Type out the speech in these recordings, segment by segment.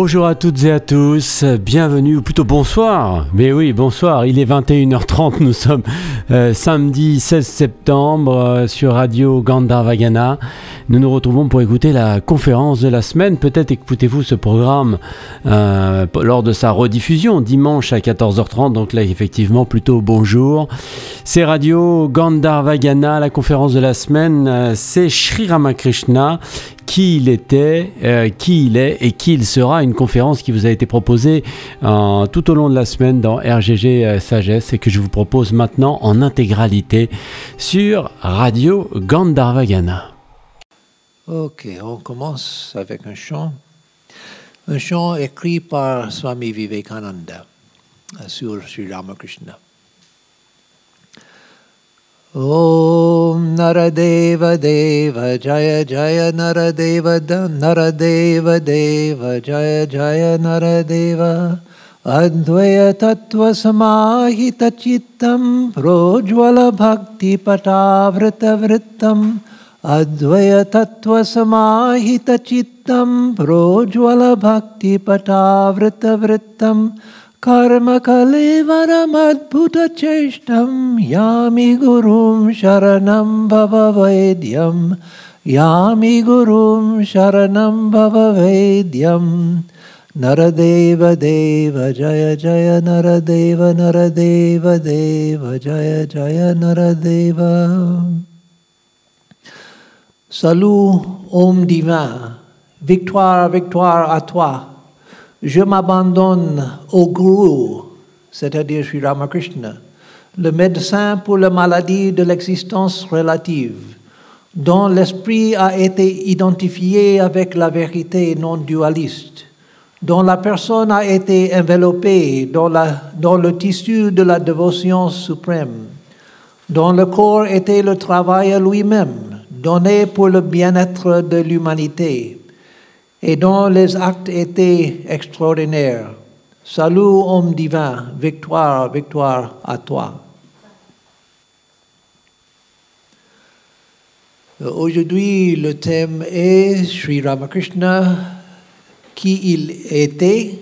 Bonjour à toutes et à tous, bienvenue, ou plutôt bonsoir, mais oui, bonsoir, il est 21h30, nous sommes euh, samedi 16 septembre euh, sur Radio Gandharvagana. Nous nous retrouvons pour écouter la conférence de la semaine. Peut-être écoutez-vous ce programme euh, lors de sa rediffusion dimanche à 14h30, donc là effectivement plutôt bonjour. C'est Radio Gandharvagana, la conférence de la semaine, c'est Sri Ramakrishna qui il était, euh, qui il est et qui il sera. Une conférence qui vous a été proposée euh, tout au long de la semaine dans RGG euh, Sagesse et que je vous propose maintenant en intégralité sur Radio Gandharvagana. Ok, on commence avec un chant. Un chant écrit par Swami Vivekananda sur Ramakrishna. ॐ नरदेव देव जय जय नरदेव नरदेव देव जय जय नरदेव अद्वयतत्त्वसमाहितचित्तं प्रोज्ज्वलभक्तिपटावृतवृत्तम् अद्वयतत्त्वसमाहितचित्तं प्रोज्ज्वलभक्तिपटावृतवृत्तम् कर्मकलेवरमद्भुतचेष्टं यामि गुरुं शरणं भव वैद्यं यामि गुरुं शरणं भव वैद्यं। नरदेव देव जय जय नरदेव नरदेव देव जय जय Nardev. Homme divin, victoire, victoire à toi. Je m'abandonne au gourou, c'est-à-dire Sri Ramakrishna, le médecin pour la maladie de l'existence relative, dont l'esprit a été identifié avec la vérité non dualiste, dont la personne a été enveloppée dans, dans le tissu de la dévotion suprême, dont le corps était le travail lui-même, donné pour le bien-être de l'humanité, et dont les actes étaient extraordinaires. Salut, homme divin, victoire, victoire à toi. Aujourd'hui, le thème est Sri Ramakrishna, qui il était,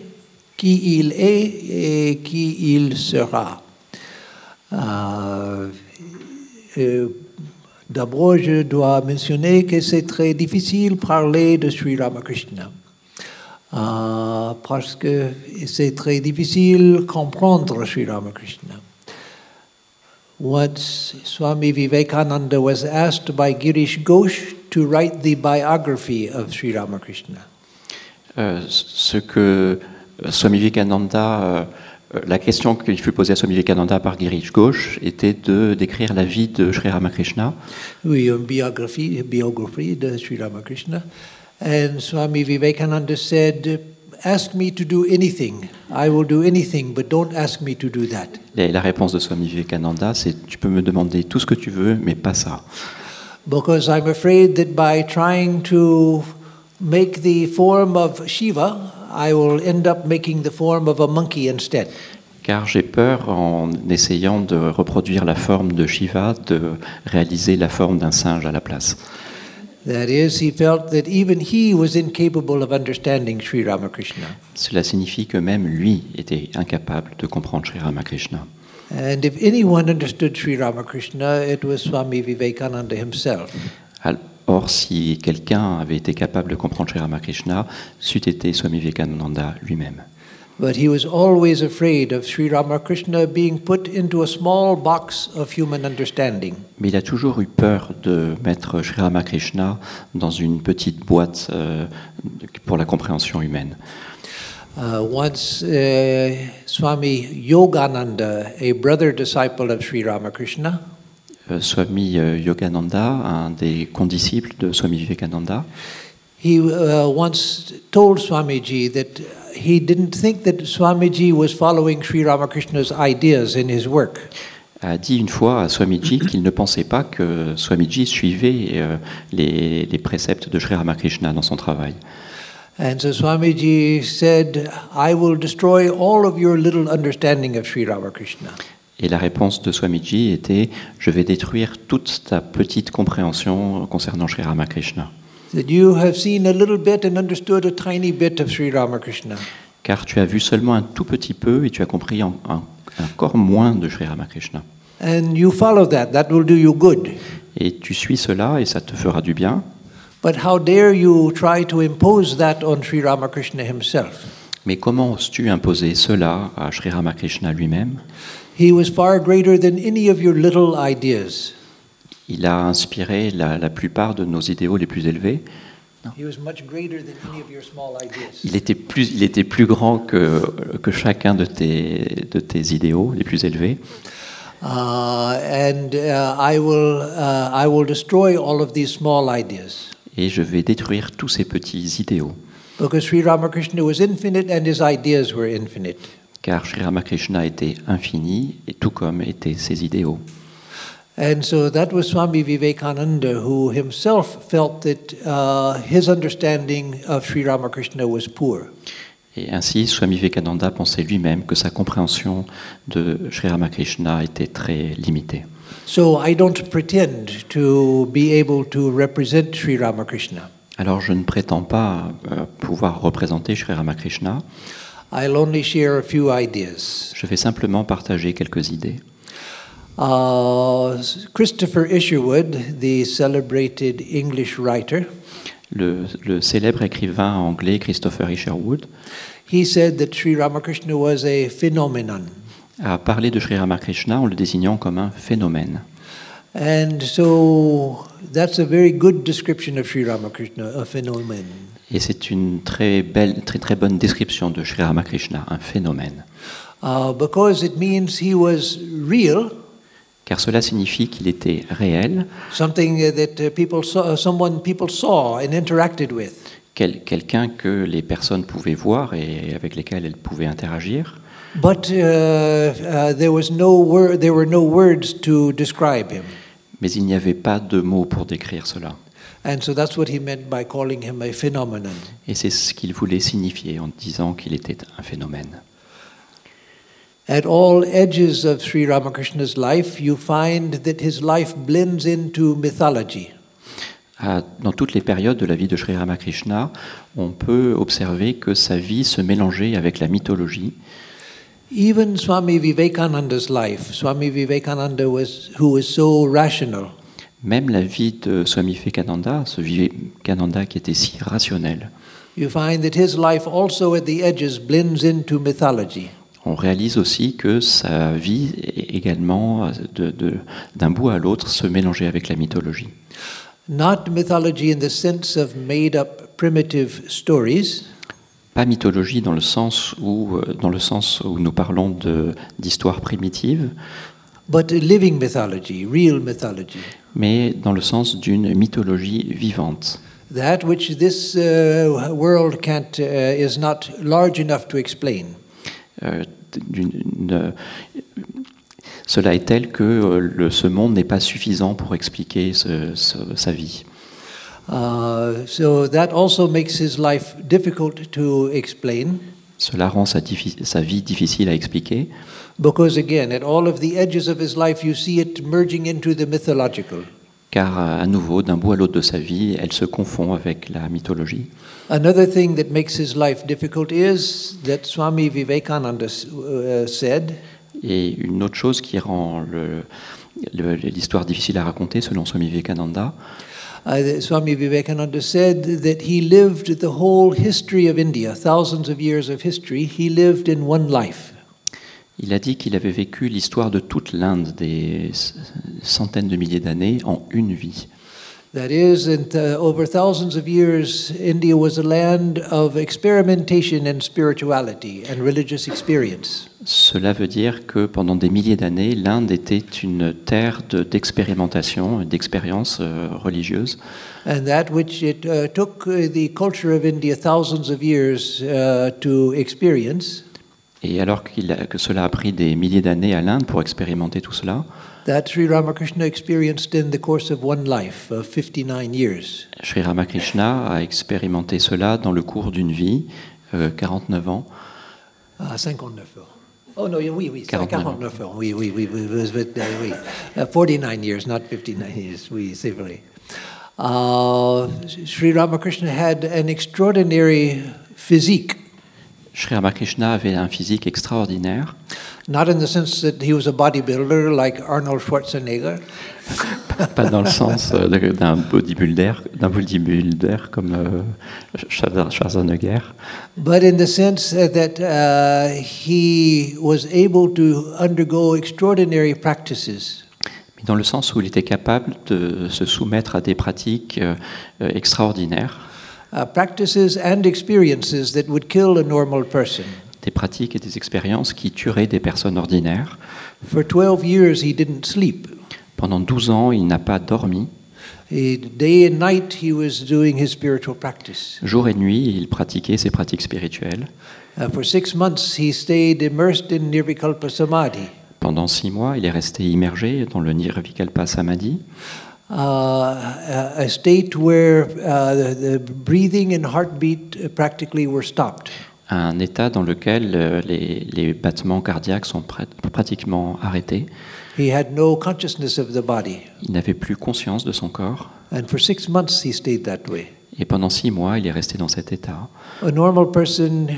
qui il est et qui il sera. Euh, euh, D'abord, je dois mentionner que c'est très difficile de parler de Sri Ramakrishna. Euh, parce que c'est très difficile de comprendre Sri Ramakrishna. Once Swami Vivekananda was asked by Girish Ghosh to write the biography of Sri Ramakrishna. Euh, ce que Swami Vivekananda euh, la question qu'il fut posée à Swami Vivekananda par Girish Ghosh était de décrire la vie de Sri Ramakrishna. Oui, une biographie, biographie de Sri Ramakrishna. And Swami Vivekananda said, Ask me to do anything. I will do anything, but don't ask me to do that. Et la réponse de Swami Vivekananda, c'est Tu peux me demander tout ce que tu veux, mais pas ça. Because I'm afraid that by trying to make the form of Shiva, I will end up making the form of a monkey instead. Car j'ai peur, en essayant de reproduire la forme de Shiva, de réaliser la forme d'un singe à la place. That is, he felt that even he was incapable of understanding Sri Ramakrishna. Cela signifie que même lui était incapable de comprendre Sri Ramakrishna. And if anyone understood Sri Ramakrishna, it was Swami Vivekananda himself. Or, si quelqu'un avait été capable de comprendre Sri Ramakrishna, c'eût été Swami Vivekananda lui-même. But he was always afraid of Sri Ramakrishna being put into a small box of human understanding. Mais il a toujours eu peur de mettre Sri Ramakrishna dans une petite boîte euh, pour la compréhension humaine. Uh, once uh, Swami Yogananda, a brother disciple of Sri Ramakrishna, Swami euh, Yogananda, un des condisciples de Swami Vivekananda. He uh, once told Swamiji that he didn't think that Swamiji was following Sri Ramakrishna's ideas in his work. a dit une fois à Swamiji qu'il ne pensait pas que Swamiji suivait euh, les, les, préceptes de Sri Ramakrishna dans son travail. And so Swamiji said, I will destroy all of your little understanding of Sri Ramakrishna. Et la réponse de Swamiji était Je vais détruire toute ta petite compréhension concernant Sri Ramakrishna. that you have seen a little bit and understood a tiny bit of Sri Ramakrishna. car tu as vu seulement un tout petit peu et tu as compris en- en- encore moins de Sri Ramakrishna. And you follow that, that will do you good. Et tu suis cela et ça te fera du bien. But how dare you try to impose that on Sri Ramakrishna himself? Mais comment oses-tu imposer cela à Sri Ramakrishna lui-même? He was far greater than any of your little ideas. Il a inspiré la, la plupart de nos idéaux les plus élevés. He was much greater than any of your small ideas. Il était plus, il était plus grand que, que chacun de tes, de tes idéaux les plus élevés. Uh, and uh, I, will, uh, I will destroy all of these small ideas. Et je vais détruire tous ces petits idéaux. Because Sri Ramakrishna was infinite and his ideas were infinite. Car Sri Ramakrishna était infini, et tout comme étaient ses idéaux. And so that was Swami Vivekananda who himself felt that uh, his understanding of Sri Ramakrishna was poor. Et ainsi, Swami Vivekananda pensait lui-même que sa compréhension de Sri Ramakrishna était très limitée. So I don't pretend to be able to represent Sri Ramakrishna. Alors je ne prétends pas euh, pouvoir représenter Sri Ramakrishna, I'll only share a few ideas. je vais simplement partager quelques idées. Uh, Christopher Isherwood, the celebrated English writer, Le, le célèbre écrivain anglais Christopher Isherwood he said that Sri Ramakrishna was a phenomenon. a parlé de Sri Ramakrishna en le désignant comme un phénomène. And so that's a very good description of Sri Ramakrishna, a phenomenon. Et c'est une très belle, très très bonne description de Sri Ramakrishna, un phénomène. Uh, because it means he was real, Car cela signifie qu'il était réel, something that uh, people saw, uh, someone people saw and interacted with. quel- quelqu'un que les personnes pouvaient voir et avec lesquelles elles pouvaient interagir. But uh, uh, there was no word, there were no words to describe him. Mais il n'y avait pas de mots pour décrire cela. And so that's what he meant by calling him a phenomenon. Et c'est ce qu'il voulait signifier en disant qu'il était un phénomène. At all edges of Sri Ramakrishna's life, you find that his life blends into mythology. Dans toutes les périodes de la vie de Sri Ramakrishna, on peut observer que sa vie se mélangeait avec la mythologie. Even Swami Vivekananda's life, Swami Vivekananda was who was so rational. Même la vie de Swami Vivekananda, ce Vivekananda qui était si rationnel, You find that his life also at the edges blends into mythology. on réalise aussi que sa vie également, d'un bout à l'autre, se mélangeait avec la mythologie. Not mythology in the sense of made up primitive stories, Pas mythologie dans le sens où, euh, dans le sens où nous parlons de- d'histoire primitive, but a living mythology, real mythology. mais dans le sens d'une mythologie vivante. That which this uh, world can't, uh, is not large enough to explain. Euh, une- cela est tel que euh, le- ce monde n'est pas suffisant pour expliquer ce- ce- sa vie. Uh, so that also makes his life difficult to explain Cela rend sa, sa vie difficile à expliquer, because, again, at all of the edges of his life, you see it merging into the mythological. car euh, à nouveau, d'un bout à l'autre de sa vie, elle se confond avec la mythologie. Another thing that makes his life difficult is that Swami Vivekananda uh, said Et une autre chose qui rend l'histoire difficile à raconter, selon Swami Vivekananda, Uh, Swami Vivekananda said that he lived the whole history of India, thousands of years of history, he lived in one life. Il a dit qu'il avait vécu l'histoire de toute l'Inde, des centaines de milliers d'années, en une vie. That is, in th- over thousands of years, India was a land of experimentation and spirituality and religious experience. Cela veut dire que pendant des milliers d'années, l'Inde était une terre de- d'expérimentation, d'expérience euh, religieuse, And that which it uh, took uh, the culture of India thousands of years uh, to experience, Et alors qu'il a- que cela a pris des milliers d'années à l'Inde pour expérimenter tout cela, that Sri Ramakrishna experienced in the course of one life of 59 years. Sri Ramakrishna a expérimenté cela dans le cours d'une vie, euh, 49 ans. Ah, 59 ans. Oh no, yeah, oui, oui, 49 49 ans. Oui, oui, oui, oui, oui, oui, oui. Uh, 49 years, not 59 years. Oui, c'est vrai. Uh, Sri Ramakrishna had an extraordinary physique, Sri Ramakrishna avait un physique extraordinaire, not in the sense that he was a bodybuilder like Arnold Schwarzenegger, pas dans le sens euh, d'un bodybuilder, d'un bodybuilder comme euh, Schwarz- Schwarzenegger, but in the sense that uh, he was able to undergo extraordinary practices. mais dans le sens où il était capable de se soumettre à des pratiques euh, extraordinaires, practices and experiences that would kill a normal person. des pratiques et des expériences qui tueraient des personnes ordinaires. For 12 years, he didn't sleep. Pendant 12 ans, il n'a pas dormi. He, day and night, he was doing his spiritual practice. Jour et nuit, il pratiquait ses pratiques spirituelles. Uh, for six months, he stayed immersed in Nirvikalpa Samadhi. Pendant six mois, il est resté immergé dans le Nirvikalpa Samadhi, uh, a state where uh, the, the breathing and heartbeat uh, practically were stopped. un état dans lequel euh, les, les battements cardiaques sont prat- pratiquement arrêtés. He had no consciousness of the body. Il n'avait plus conscience de son corps. And for six months, he stayed that way. Et pendant six mois, il est resté dans cet état. A normal person,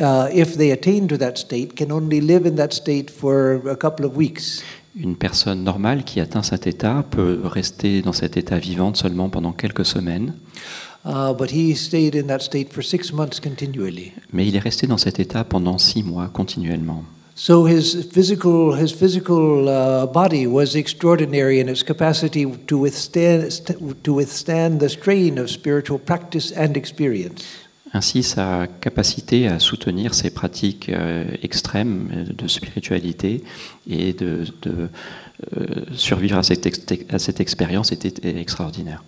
uh, if they attain to that state, can only live in that state for a couple of weeks. Une personne normale qui atteint cet état peut rester dans cet état vivante seulement pendant quelques semaines, Uh, but he stayed in that state for six months continually. mais il est resté dans cet état pendant six mois continuellement. So his physical, his physical uh, body was extraordinary in its capacity to withstand, st- to withstand the strain of spiritual practice and experience. Ainsi, sa capacité à soutenir ces pratiques euh, extrêmes euh, de spiritualité et de, de, euh, survivre à cette, ex- à cette expérience était extraordinaire.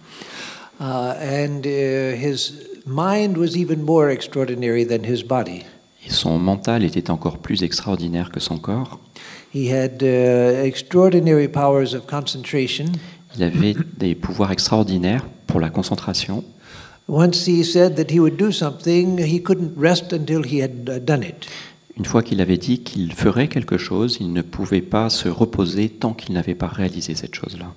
Uh, and uh, his mind was even more extraordinary than his body. Et son mental était encore plus extraordinaire que son corps. He had uh, extraordinary powers of concentration. Il avait des pouvoirs extraordinaires pour la concentration. Once he said that he would do something, he couldn't rest until he had uh, done it. Une fois qu'il avait dit qu'il ferait quelque chose, il ne pouvait pas se reposer tant qu'il n'avait pas réalisé cette chose-là.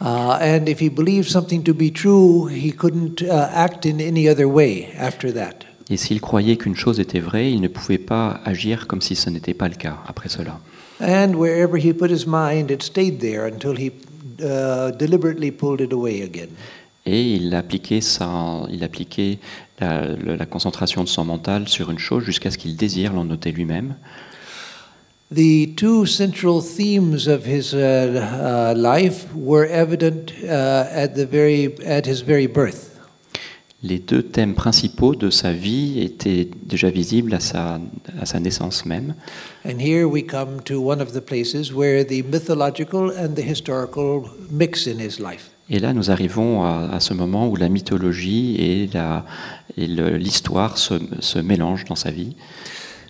Uh, and if he believed something to be true, he couldn't uh, act in any other way after that. Et s'il croyait qu'une chose était vraie, il ne pouvait pas agir comme si ce n'était pas le cas après cela. And wherever he put his mind, it stayed there until he uh, deliberately pulled it away again. Et il appliquait, sa, il appliquait la, la concentration de son mental sur une chose jusqu'à ce qu'il désire l'en noter lui-même. The two central themes of his uh, uh, life were evident uh, at, the very, at his very birth. Les deux thèmes principaux de sa vie étaient déjà visibles à sa, à sa naissance même. And here we come to one of the places where the mythological and the historical mix in his life. Et là, nous arrivons à, à ce moment où la mythologie et la- et le- l'histoire se, se mélangent dans sa vie.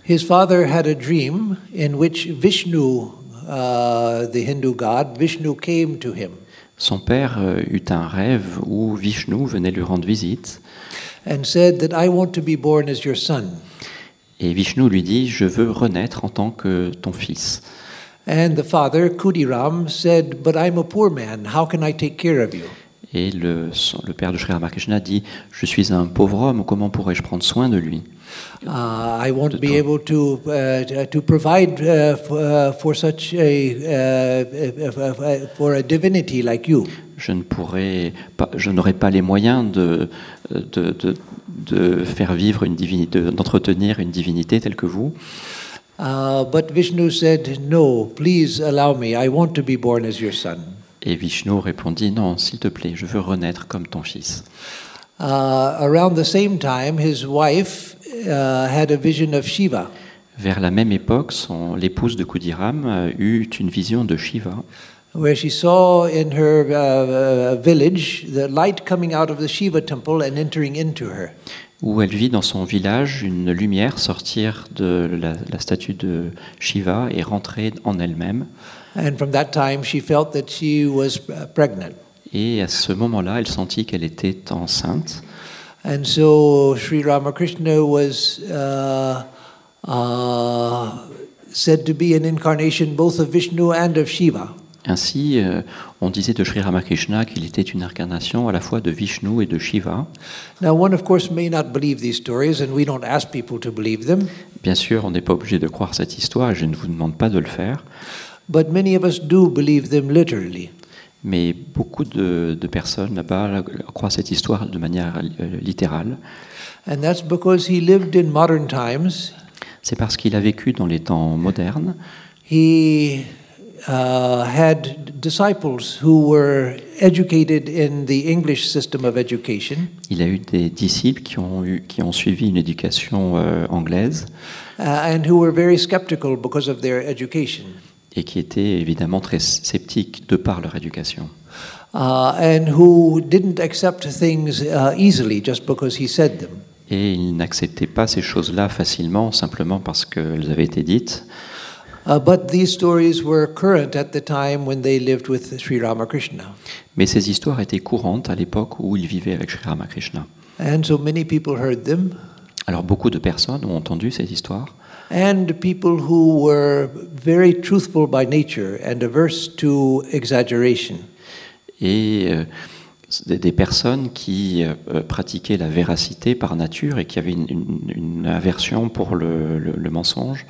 His father had a dream in which Vishnu, uh, the Hindu god, Vishnu came to him Son père euh, eut un rêve où Vishnu venait lui rendre visite. and said that I want to be born as your son. Et Vishnu lui dit Je veux renaître en tant que ton fils. And the father, Kudiram, said, But I'm a poor man. How can I take care of you? Et le, le père de Sri Ramakrishna dit Je suis un pauvre homme, comment pourrais-je prendre soin de lui? Uh, I won't be toi. able to, uh, to provide uh, for, uh, for such a, uh, for a divinity like you. Je ne pourrais pas, je n'aurais pas les moyens de, de, de, de faire vivre une divinité, de- d'entretenir une divinité telle que vous. Uh, but Vishnu said, No, please allow me. I want to be born as your son. Et Vishnu répondit Non, s'il te plaît, je veux renaître comme ton fils. Uh, around the same time, his wife uh, had a vision of Shiva. Vers la même époque, son- l'épouse de Kudiram euh, eut une vision de Shiva, where she saw in her uh, uh, village the light coming out of the Shiva temple and entering into her. Où elle vit dans son village une lumière sortir de la, la statue de Shiva et rentrer en elle-même. And from that time, she felt that she was pregnant. Et à ce moment-là, elle sentit qu'elle était enceinte. And so Sri Ramakrishna was uh, uh, said to be an incarnation both of Vishnu and of Shiva. Ainsi, euh, on disait de Sri Ramakrishna qu'il était une incarnation à la fois de Vishnu et de Shiva. Now, one, of course, may not believe these stories, and we don't ask people to believe them, Bien sûr, on n'est pas obligé de croire cette histoire, je ne vous demande pas de le faire, but many of us do believe them literally. mais beaucoup de, de personnes là-bas croient cette histoire de manière euh, littérale. And that's because he lived in modern times. C'est parce qu'il a vécu dans les temps modernes. He uh, had disciples who were educated in the English system of education, Il a eu des disciples qui ont, eu, qui ont suivi une éducation euh, anglaise uh, and who were very skeptical because of their education. et qui étaient évidemment très sceptiques de par leur éducation. uh, and who didn't accept things uh, easily just because he said them. Et ils n'acceptaient pas ces choses-là facilement, simplement parce qu'elles avaient été dites. But these stories were current at the time when they lived with Sri Ramakrishna. Mais ces histoires étaient courantes à l'époque où il vivait avec Sri Ramakrishna. And so many people heard them, Alors beaucoup de personnes ont entendu ces histoires, and people who were very truthful by nature and averse to exaggeration. et euh, des, des personnes qui euh, pratiquaient la véracité par nature et qui avaient une, une- une aversion pour le, le- le mensonge.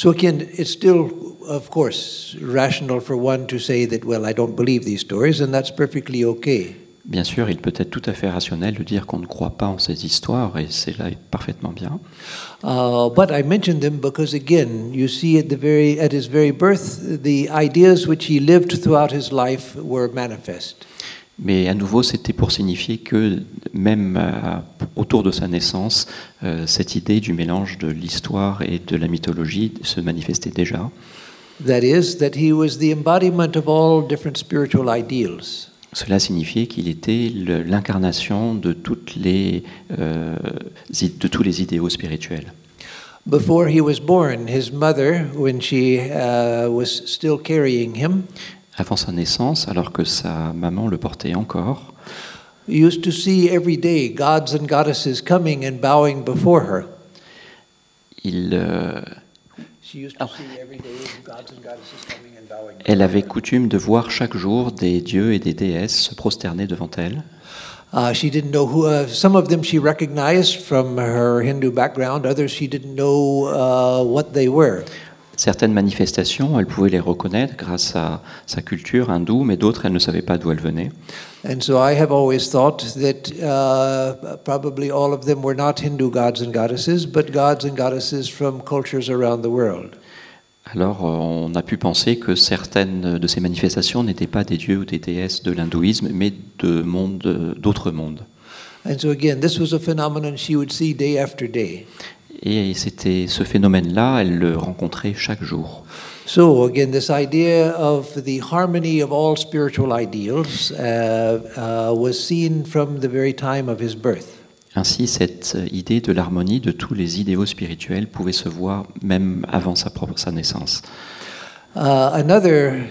So again, it's still, of course, rational for one to say that, well, I don't believe these stories, and that's perfectly okay. Bien sûr, il peut être tout à fait rationnel de dire qu'on ne croit pas en ces histoires, et c'est là parfaitement bien. Uh, but I mention them because, again, you see at the very at his very birth, the ideas which he lived throughout his life were manifest. Mais à nouveau, c'était pour signifier que même euh, autour de sa naissance, euh, cette idée du mélange de l'histoire et de la mythologie se manifestait déjà. That is, that he was the embodiment of all different spiritual ideals. Cela signifiait qu'il était l'incarnation de, toutes les, euh, de tous les idéaux spirituels. Before he was born, his mother, when she uh, was still carrying him, Avant sa naissance, alors que sa maman le portait encore, used to see every day gods and goddesses coming and bowing before her. il, euh, She used to see every day gods and goddesses coming and bowing. elle avait coutume de voir chaque jour des dieux et des déesses se prosterner devant elle. Uh, she didn't know who. Uh, some of them she recognized from her Hindu background. Others she didn't know uh, what they were. Certaines manifestations, elle pouvait les reconnaître grâce à sa culture hindoue, mais d'autres, elle ne savait pas d'où elles venaient. And so I have always thought that uh, probably all of them were not Hindu gods and goddesses, but gods and goddesses from cultures around the world. Alors, euh, on a pu penser que certaines de ces manifestations n'étaient pas des dieux ou des déesses de l'hindouisme, mais de mondes, d'autres mondes. And so again, this was a phenomenon she would see day after day. Et c'était ce phénomène-là, elle le rencontrait chaque jour. So again, this idea of the harmony of all spiritual ideals uh, uh, was seen from the very time of his birth. Ainsi, cette idée de l'harmonie de tous les idéaux spirituels pouvait se voir même avant sa propre sa naissance. Uh, another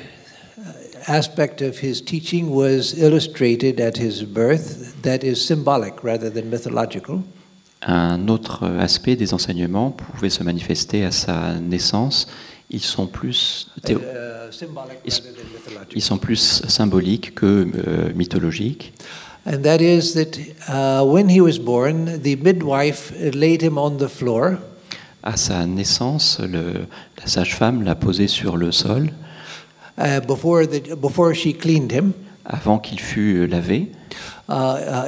aspect of his teaching was illustrated at his birth that is symbolic rather than mythological. Un autre aspect des enseignements pouvait se manifester à sa naissance. Ils sont plus, théo- ils sont plus symboliques que mythologiques. And that is that uh, when he was born, the midwife laid him on the floor, À sa naissance, le- la sage-femme l'a posé sur le sol uh, before, the, before she cleaned him, avant qu'il fût lavé,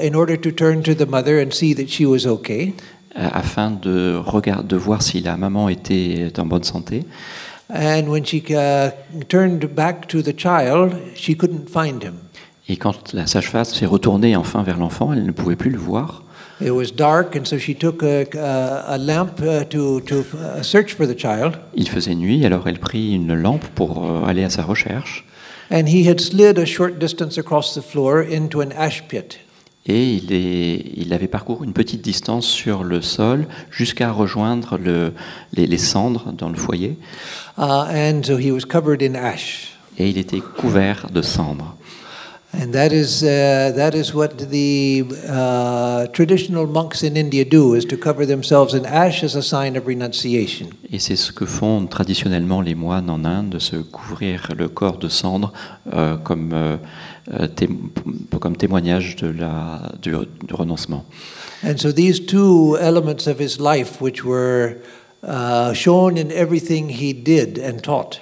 in order to turn to the mother and see that she was okay? euh, afin de, regard- de voir si la maman était en bonne santé. And when she uh, turned back to the child, she couldn't find him. Et quand la sage-femme s'est retournée enfin vers l'enfant, elle ne pouvait plus le voir. It was dark, and so she took a, a, a lamp uh, to, to uh, search for the child. Il faisait nuit, alors elle prit une lampe pour euh, aller à sa recherche. And he had slid a short distance across the floor into an ash pit. Et il, est- il avait parcouru une petite distance sur le sol jusqu'à rejoindre le- les, les cendres dans le foyer. Uh, and so he was covered in ash. Et il était couvert de cendres. And that is, uh, that is what the uh, traditional monks in India do, is to cover themselves in ash as a sign of renunciation. Et c'est ce que font traditionnellement les moines en Inde, de se couvrir le corps de cendre euh, comme, euh, euh, comme témoignage de la, du, du renoncement. And so these two elements of his life, which were uh, shown in everything he did and taught,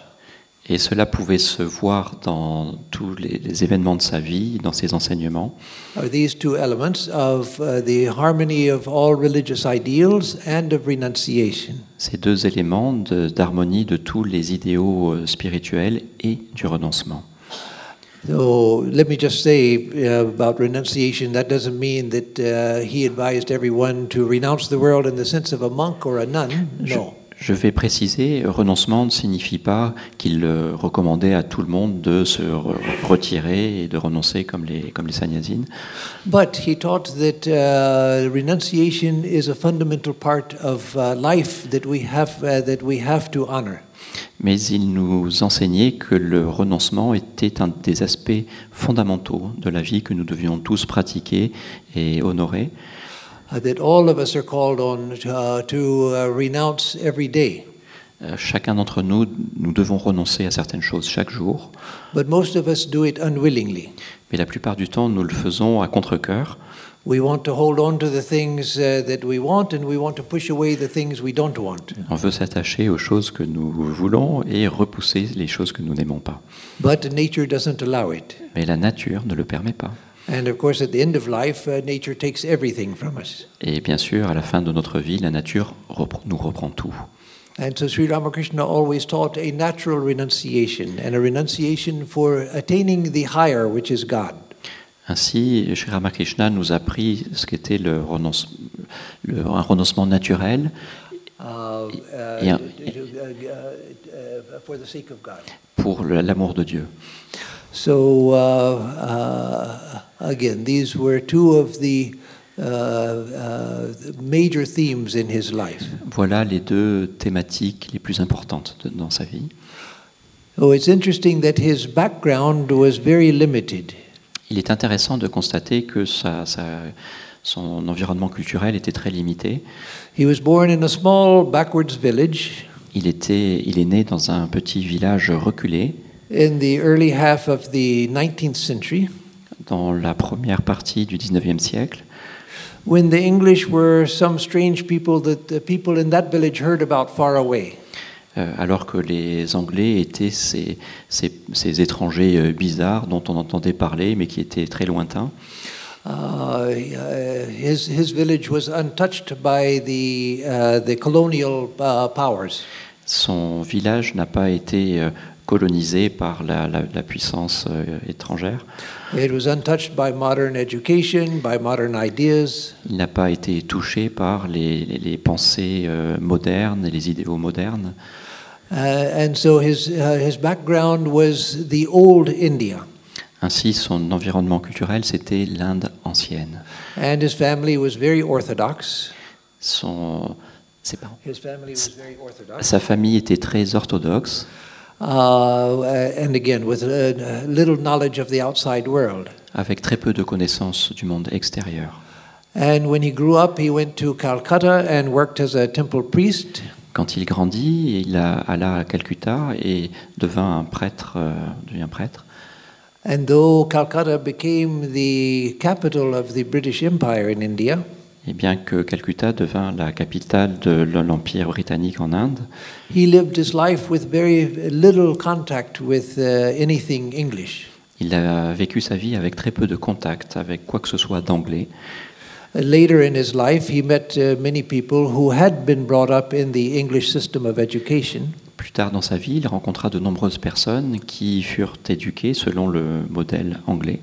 Et cela pouvait se voir dans tous les, les événements de sa vie, dans ses enseignements. are these two elements of uh, the harmony of all religious ideals and of renunciation? Ces deux éléments de- d'harmonie de, tous les idéaux euh, spirituels et du renoncement. So let me just say uh, about renunciation that doesn't mean that uh, he advised everyone to renounce the world in the sense of a monk or a nun. No. Je vais préciser, renoncement ne signifie pas qu'il euh, recommandait à tout le monde de se re- retirer et de renoncer comme les, comme les sannyasines. But he taught that uh, renunciation is a fundamental part of uh, life that we have uh, that we have to honor. Mais il nous enseignait que le renoncement était un des aspects fondamentaux de la vie que nous devions tous pratiquer et honorer. That all of us are called on to renounce every day. Chacun d'entre nous, nous devons renoncer à certaines choses chaque jour, But most of us do it unwillingly. mais la plupart du temps, nous le faisons à contre-cœur. We want to hold on to the things uh, that we want, and we want to push away the things we don't want. On veut s'attacher aux choses que nous voulons et repousser les choses que nous n'aimons pas. But nature doesn't allow it. Mais la nature ne le permet pas. And of course, at the end of life, nature takes everything from us. Et bien sûr, à la fin de notre vie, la nature nous reprend tout. And so Sri Ramakrishna always taught a natural renunciation and a renunciation for attaining the higher, which is God. Ainsi, Sri Ramakrishna nous a appris ce qu'était le renonce- le- un renoncement naturel Uh, of God. pour l'amour de Dieu. So, uh, uh, again, these were two of the uh, uh, major themes in his life. Voilà les deux thématiques les plus importantes de- dans sa vie. Oh, it's interesting that his background was very limited. Il est intéressant de constater que sa- sa- son environnement culturel était très limité. He was born in a small backwards village Il, était, il est né dans un petit village reculé in the early half of the 19th century dans la première partie du 19e siècle, when the English were some strange people that the people in that village heard about far away. euh, alors que les Anglais étaient ces, ces- ces étrangers euh, bizarres dont on entendait parler mais qui étaient très lointains. Uh, his, his village was untouched by the, uh, the colonial uh, powers. Son village n'a pas été euh, colonisé par la, la- la puissance euh, étrangère. It was untouched by modern education, by modern ideas. Il n'a pas été touché par les, les- les pensées euh, modernes et les idéaux modernes. Uh, and so his, uh, his background was the old India. Ainsi, son environnement culturel, c'était l'Inde ancienne. And his family was very orthodox. Son, ses parents- His family was very orthodox. sa famille était très orthodoxe, and again, with uh, little knowledge of the outside world. avec très peu de connaissances du monde extérieur. And when he grew up, he went to Calcutta and worked as a temple priest. Quand il grandit, il alla à Calcutta et devint un prêtre, euh, devient prêtre. And though Calcutta became the capital of the British Empire in India, Et bien que Calcutta devint la capitale de l'Empire britannique en Inde, he lived his life with very little contact with uh, anything English. il a vécu sa vie avec très peu de contact avec quoi que ce soit d'anglais. Later in his life, he met many people who had been brought up in the English system of education. Plus tard dans sa vie, il rencontra de nombreuses personnes qui furent éduquées selon le modèle anglais.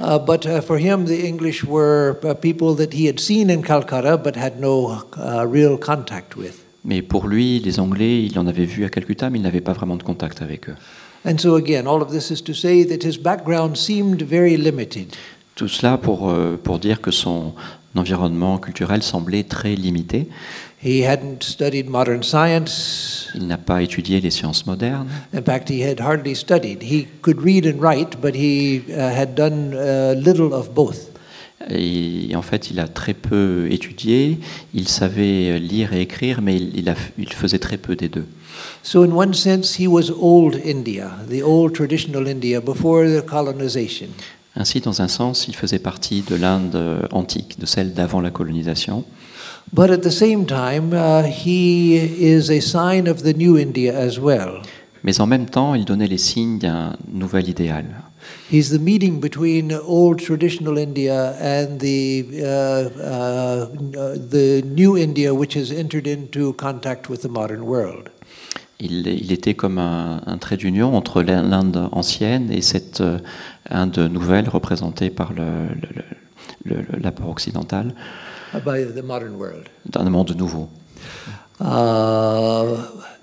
Uh, but uh, for him, the English were uh, people that he had seen in Calcutta but had no uh, real contact with. Mais pour lui, les Anglais, il en avait vu à Calcutta, mais il n'avait pas vraiment de contact avec eux. And so, again, all of this is to say that his background seemed very limited. Tout cela pour, euh, pour dire que son environnement culturel semblait très limité. He hadn't studied modern science. Il n'a pas étudié les sciences modernes. In fact, he had hardly studied. He could read and write, but he uh, had done uh, little of both. Et en fait, il a très peu étudié. Il savait lire et écrire, mais il, il a- il faisait très peu des deux. So, in one sense, he was old India, the old traditional India before the colonization. Ainsi, dans un sens, il faisait partie de l'Inde antique, de celle d'avant la colonisation. But at the same time, uh, he is a sign of the new India as well. Mais en même temps, il donnait les signes d'un nouvel idéal. He's the meeting between old traditional India and the, uh, uh, uh, the new India, which has entered into contact with the modern world. Il, il était comme un, un trait d'union entre l'Inde ancienne et cette euh, Inde nouvelle représentée par le- le- le- le- l'apport occidental By the modern world. d'un monde nouveau. Uh,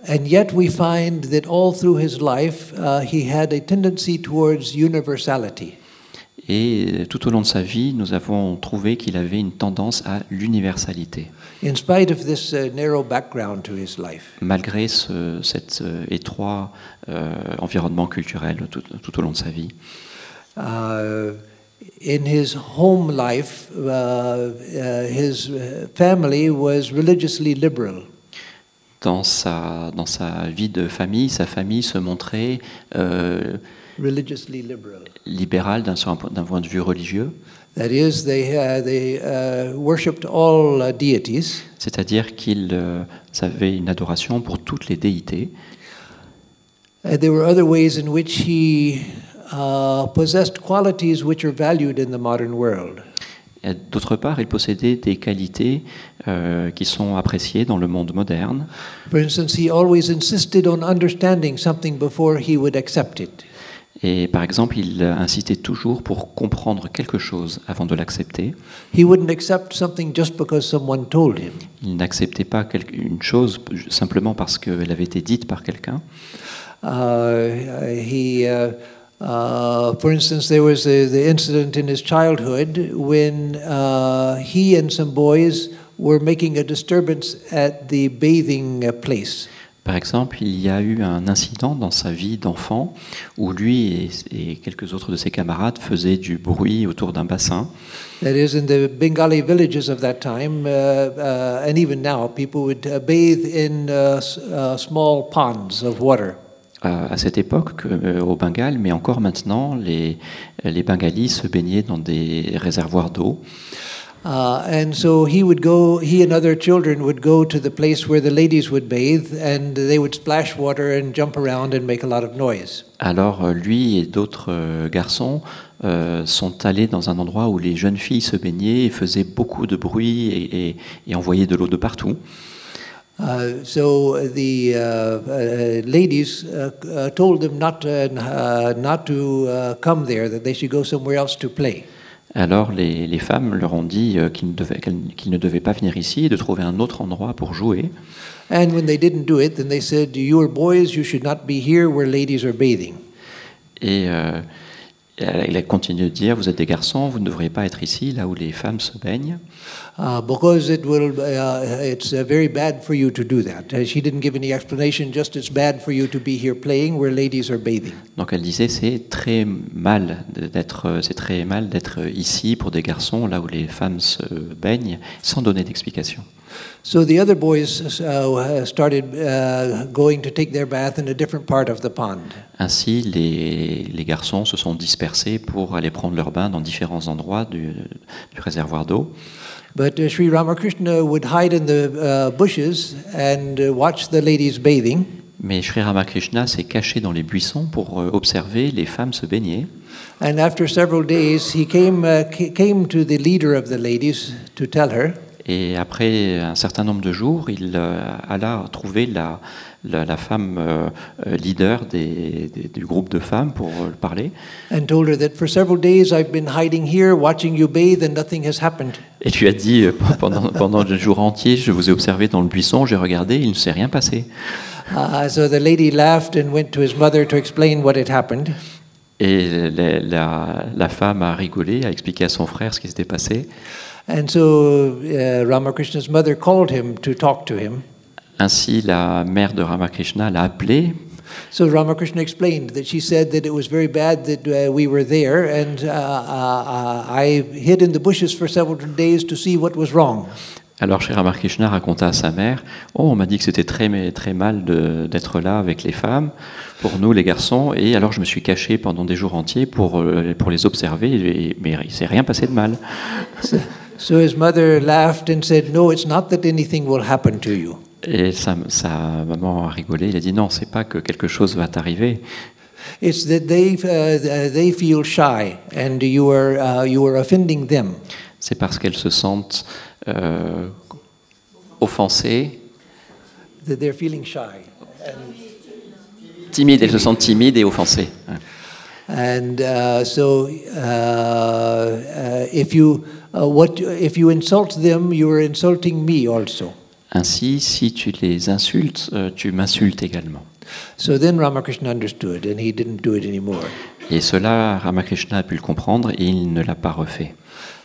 and yet, we find that all through his life, uh, he had a tendency towards universality. Et tout au long de sa vie, nous avons trouvé qu'il avait une tendance à l'universalité, In spite of this narrow background to his life, malgré ce, cet euh, étroit euh, environnement culturel tout, tout au long de sa vie. uh, in his home life, uh, uh, his family was religiously liberal. Dans sa, dans sa vie de famille, sa famille se montrait euh, Religiously liberal. libérale d'un d'un point de vue religieux, That is, they, uh, they uh, worshipped all uh, deities, c'est-à-dire qu'ils euh, avaient une adoration pour toutes les déités. and there were other ways in which he uh, possessed qualities which are valued in the modern world. Et D'autre part, il possédait des qualités euh, qui sont appréciées dans le monde moderne. For instance, he always insisted on understanding something before he would accept it. Et par exemple, il incitait toujours pour comprendre quelque chose avant de l'accepter. He wouldn't accept something just because someone told him. Il n'acceptait pas une chose simplement parce qu'elle avait été dite par quelqu'un. Uh, he, uh, uh, for instance, there was a, the incident in his childhood when uh, he and some boys were making a disturbance at the bathing uh, place. Par exemple, il y a eu un incident dans sa vie d'enfant où lui et, et quelques autres de ses camarades faisaient du bruit autour d'un bassin. That is, in the Bengali villages of that time, uh, uh, and even now, people would uh, bathe in uh, uh, small ponds of water. À cette époque, que, euh, au Bengale, mais encore maintenant, les, les Bengalis se baignaient dans des réservoirs d'eau. Uh, and so he would go, he and other children would go to the place where the ladies would bathe, and they would splash water and jump around and make a lot of noise. Alors lui et d'autres euh, garçons euh, sont allés dans un endroit où les jeunes filles se baignaient et faisaient beaucoup de bruit et, et- et envoyaient de l'eau de partout. Uh, so the uh, ladies uh, uh, told them not uh, not to uh, come there, that they should go somewhere else to play. Alors les, les femmes leur ont dit euh, qu'ils ne, devaient- qu'elles- qu'ils ne devaient pas venir ici et de trouver un autre endroit pour jouer. And when they didn't do it, then they said, You are boys, you should not be here where ladies are bathing. Et euh, elle elle a continué de dire, vous êtes des garçons, vous ne devriez pas être ici, là où les femmes se baignent, Uh, because it will, uh, it's uh, very bad for you to do that. Uh, she didn't give any explanation, just it's bad for you to be here playing where ladies are bathing. Donc elle disait c'est très mal d'être c'est très mal d'être ici pour des garçons là où les femmes se baignent sans donner d'explication. So the other boys uh, started uh, going to take their bath in a different part of the pond. Ainsi les, les garçons se sont dispersés pour aller prendre leur bain dans différents endroits du, du réservoir d'eau. But uh, Sri Ramakrishna would hide in the uh, bushes and uh, watch the ladies bathing. Mais Sri Ramakrishna s'est caché dans les buissons pour euh, observer les femmes se baigner. And after several days, he came, uh, ca- came to the leader of the ladies to tell her. Et après un certain nombre de jours, il euh, alla trouver la, la, la femme euh, leader des- des- du groupe de femmes pour euh, parler. and told her that for several days I've been hiding here watching you bathe and nothing has happened. Et tu as dit, euh, pendant, pendant le jour entier, je vous ai observé dans le buisson, j'ai regardé, il ne s'est rien passé. Uh, so the lady laughed and went to his mother to explain what had happened. Et la, la- la femme a rigolé, a expliqué à son frère ce qui s'était passé. And so uh, Ramakrishna's mother called him to talk to him. Ainsi, la mère de Ramakrishna l'a appelé. So Ramakrishna explained that she said that it was very bad that uh, we were there, and uh, uh, I hid in the bushes for several days to see what was wrong. Alors Sri Ramakrishna raconta à sa mère Oh, on m'a dit que c'était très, très mal d'être là avec les femmes, pour nous les garçons, et alors je me suis caché pendant des jours entiers pour, euh, pour les observer, et- mais il s'est rien passé de mal. So his mother laughed and said, No, it's not that anything will happen to you. Et sa, sa maman a rigolé, il a dit Non, c'est pas que quelque chose va t'arriver, It's that they, uh, they feel shy and you are, uh, you are offending them. c'est parce qu'elles se sentent euh, offensées, That they're feeling shy. timides, elles se sentent timides et offensées. And uh, so, uh, uh, if you uh, what if you insult them, you are insulting me also. Ainsi, si tu les insultes, euh, tu m'insultes également. So then Ramakrishna understood, and he didn't do it anymore. Et cela, Ramakrishna a pu le comprendre et il ne l'a pas refait.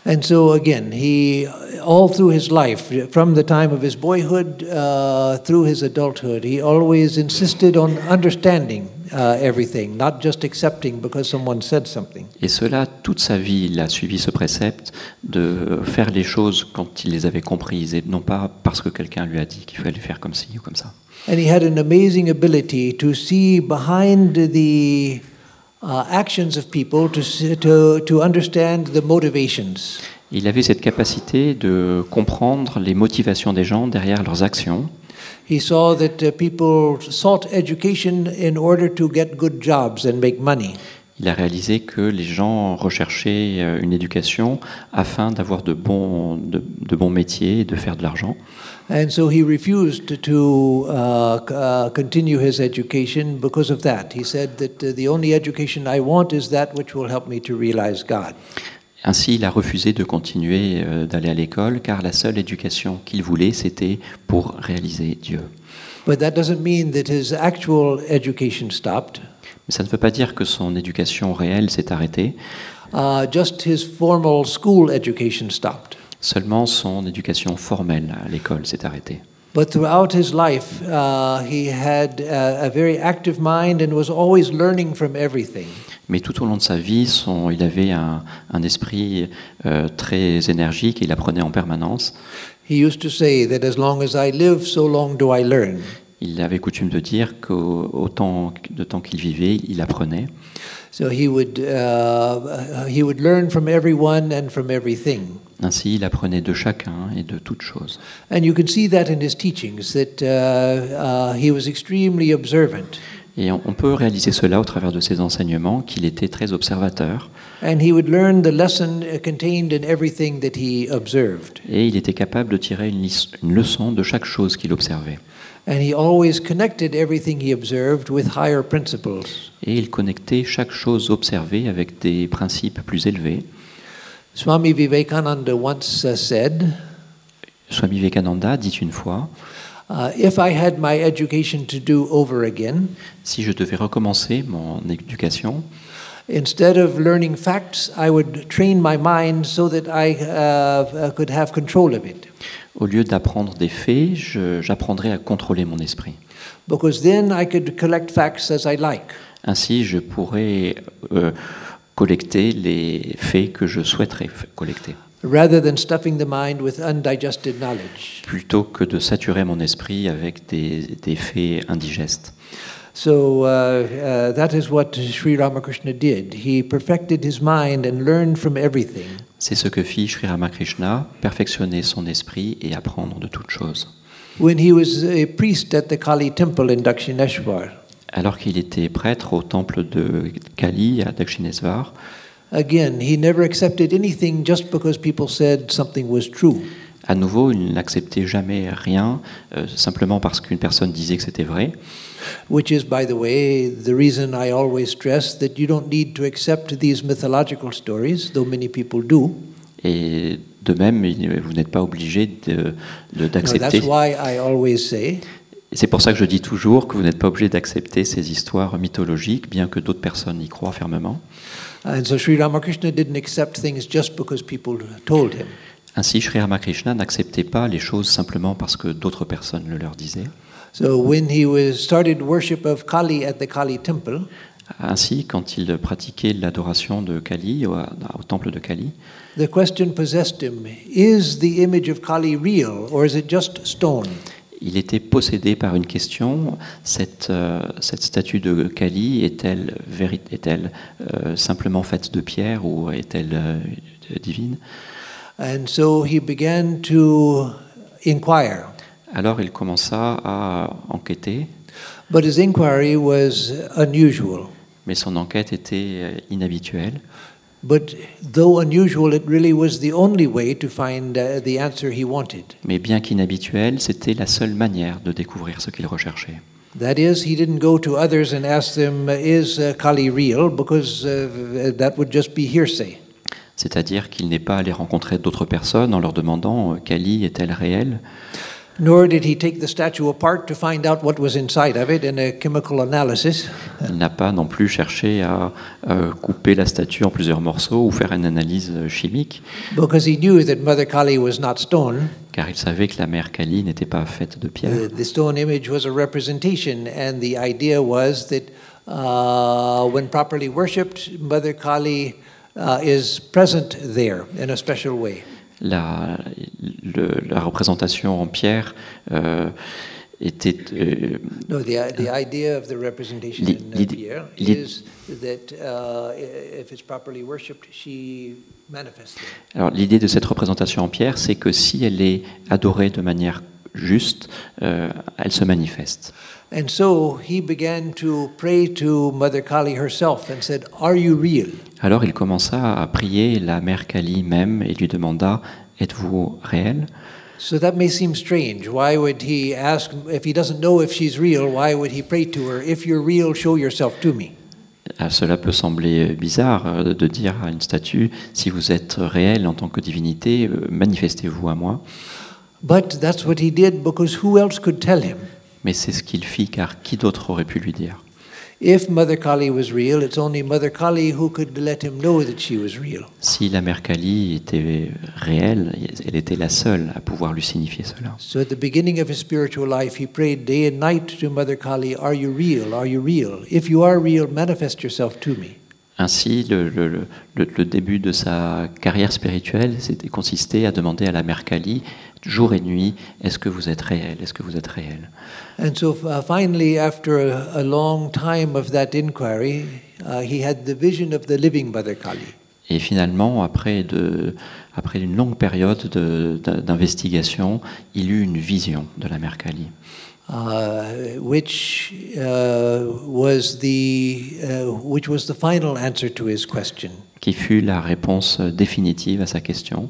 And so again, he all through his life, from the time of his boyhood uh, through his adulthood, he always insisted on understanding uh, everything, not just accepting because someone said something. Et cela, toute sa vie, il a suivi ce précepte de faire les choses quand il les avait comprises et non pas parce que quelqu'un lui a dit qu'il fallait faire comme ci ou comme ça. And he had an amazing ability to see behind the uh, actions of people, to, to understand the motivations. Il avait cette capacité de comprendre les motivations des gens derrière leurs actions. He saw that uh, people sought education in order to get good jobs and make money. Il a réalisé que les gens recherchaient euh, une éducation afin d'avoir de bons, de, de bons métiers et de faire de l'argent. And so he refused to uh, uh, continue his education because of that. He said that uh, the only education I want is that which will help me to realize God. Ainsi, il a refusé de continuer euh, d'aller à l'école car la seule éducation qu'il voulait, c'était pour réaliser Dieu. But that doesn't mean that his actual education stopped. Mais ça ne veut pas dire que son éducation réelle s'est arrêtée, Uh, just his formal school education stopped. seulement son éducation formelle à l'école s'est arrêtée. But throughout his life, uh, he had uh, a very active mind and was always learning from everything. Mais tout au long de sa vie, son- il avait un, un esprit euh, très énergique, il apprenait en permanence. He used to say that as long as I live, so long do I learn. Il avait coutume de dire qu'autant de temps qu'il vivait, il apprenait. So he would, uh, he would learn from everyone and from everything. Ainsi, il apprenait de chacun et de toutes choses. And you can see that in his teachings, that uh, uh, he was extremely observant. Et on peut réaliser cela au travers de ses enseignements, qu'il était très observateur, And he would learn the lesson contained in everything that he observed. et il était capable de tirer une leçon de chaque chose qu'il observait. And he always connected everything he observed with higher principles. Et il connectait chaque chose observée avec des principes plus élevés. Swami Vivekananda once uh, said, Swami Vivekananda dit une fois, If I had my education to do over again, si je devais recommencer mon éducation, instead of learning facts, I would train my mind so that I uh, uh, could have control of it. au lieu d'apprendre des faits, j'apprendrais à contrôler mon esprit. Because then I could collect facts as I like. Ainsi, je pourrais euh, collecter les faits que je souhaiterais collecter, rather than stuffing the mind with undigested knowledge. plutôt que de saturer mon esprit avec des, des faits indigestes. So uh, uh, that is what Sri Ramakrishna did. He perfected his mind and learned from everything. C'est ce que fit Sri Ramakrishna, perfectionner son esprit et apprendre de toutes choses. When he was a priest at the Kali temple in Dakshineshwar, Alors qu'il était prêtre au temple de Kali à Dakshinesvar, again, he never accepted anything just because people said something was true. à nouveau, il n'acceptait jamais rien euh, simplement parce qu'une personne disait que c'était vrai. Which is, by the way, the reason I always stress that you don't need to accept these mythological stories, though many people do. Et de même, vous n'êtes pas obligé No, d'accepter. that's why I always say Et C'est pour ça que je dis toujours que vous n'êtes pas obligé d'accepter ces histoires mythologiques, bien que d'autres personnes y croient fermement. And so Sri Ramakrishna didn't accept things just because people told him. Ainsi, Sri Ramakrishna n'acceptait pas les choses simplement parce que d'autres personnes le leur disaient. So when he was started worship of Kali at the Kali temple, Ainsi, quand il pratiquait l'adoration de Kali au, au temple de Kali, the question possessed him: Is the image of Kali real, or is it just stone? Il était possédé par une question cette, euh, cette statue de Kali est-elle euh, simplement faite de pierre ou est-elle euh, divine? And so he began to inquire. Alors il commença à enquêter, But his inquiry was unusual. mais son enquête était inhabituelle. Mais bien qu'inhabituelle, c'était la seule manière de découvrir ce qu'il recherchait. That is, he didn't go to others and ask them, Is Kali real? Because uh, that would just be hearsay. C'est-à-dire qu'il n'est pas allé rencontrer d'autres personnes en leur demandant euh, Kali est-elle réelle? Nor did he take the statue apart to find out what was inside of it in a chemical analysis. Il n'a pas non plus cherché à euh, couper la statue en plusieurs morceaux ou faire une analyse euh, chimique, Because he knew that Mother Kali was not stone. car il savait que la mère Kali n'était pas faite de pierre. The, the stone image was a representation, and the idea was that uh, when properly worshipped, Mother Kali uh, is present there in a special way. La, le- la représentation en pierre euh, était euh, No, the, the idea of the representation in Pierre is that uh, if it's properly worshipped, she manifests. Alors l'idée de cette représentation en pierre, c'est que si elle est adorée de manière juste, euh, elle se manifeste. And so he began to pray to Mother Kali herself and said, Are you real? Alors il commença à prier la mère Kali même et lui demanda Êtes-vous réel? So that may seem strange. Why would he ask, if he doesn't know if she's real, why would he pray to her, If you're real, show yourself to me? Ah, Cela peut sembler bizarre euh, de dire à une statue Si vous êtes réel en tant que divinité, euh, manifestez-vous à moi. But that's what he did because who else could tell him? Mais c'est ce qu'il fit, car qui d'autre aurait pu lui dire? Si la mère Kali était réelle, elle était la seule à pouvoir lui signifier cela. So at the beginning of his spiritual life, he prayed day and night to Mother Kali, Are you real? Are you real? If you are real, manifest yourself to me. Ainsi, le, le- le- le- le début de sa carrière spirituelle c'était consisté à demander à la mère Kali, jour et nuit, est-ce que vous êtes réel? Est-ce que vous êtes réel? And so uh, finally, after a, a long time of that inquiry, uh, he had the vision of the living Mother Kali. Et finalement, après, de, après une longue période de- d'in- d'investigation, il eut une vision de la mère Kali, Uh, which uh, was the uh, which was the final answer to his question, qui fut la réponse définitive à sa question,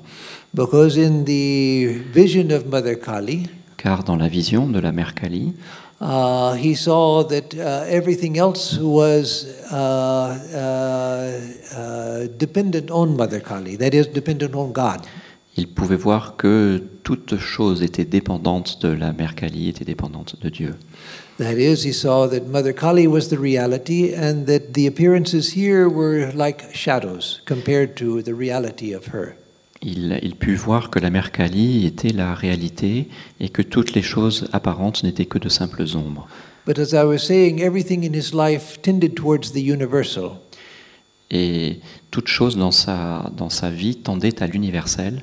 because in the vision of Mother Kali, car dans la vision de la mère Kali, uh, he saw that uh, everything else was uh, uh, uh, dependent on Mother Kali, that is, dependent on God. il pouvait voir que toute chose était dépendante de la mère Kali, était dépendante de Dieu. That is, he saw that Mother Kali was the reality and that the appearances here were like shadows compared to the reality of her. Il, il put voir que la mère Kali était la réalité et que toutes les choses apparentes n'étaient que de simples ombres. But as I was saying, everything in his life tended towards the universal. Et toute chose dans sa, dans sa vie tendait à l'universel.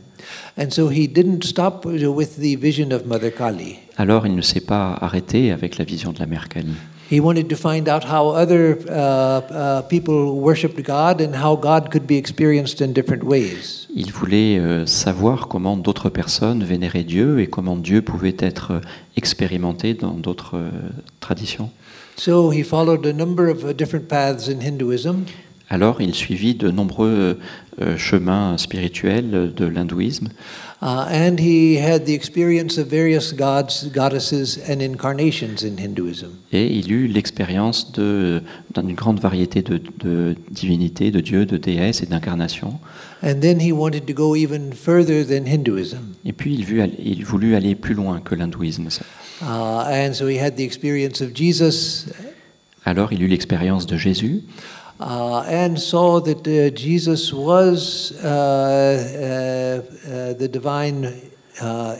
And so he didn't stop with the vision of Mother Kali. Alors il ne s'est pas arrêté avec la vision de la mère Kali. He wanted to find out how other uh, uh, people worshiped God and how God could be experienced in different ways. Il voulait euh, savoir comment d'autres personnes vénéraient Dieu et comment Dieu pouvait être euh, expérimenté dans d'autres euh, traditions. So he followed a number of uh, different paths in Hinduism. Alors il suivit de nombreux euh, chemins spirituels de l'hindouisme Uh, and he had the experience of various gods, goddesses, and incarnations in Hinduism. et il eut l'expérience d'une grande variété de, de divinités, de dieux, de déesses et d'incarnations. And then he wanted to go even further than Hinduism. Et puis il, voulut aller plus loin que l'hindouisme. Uh, and so he had the experience of Jesus, Alors il eut l'expérience de Jésus, uh, and saw that uh, Jesus was uh, the divine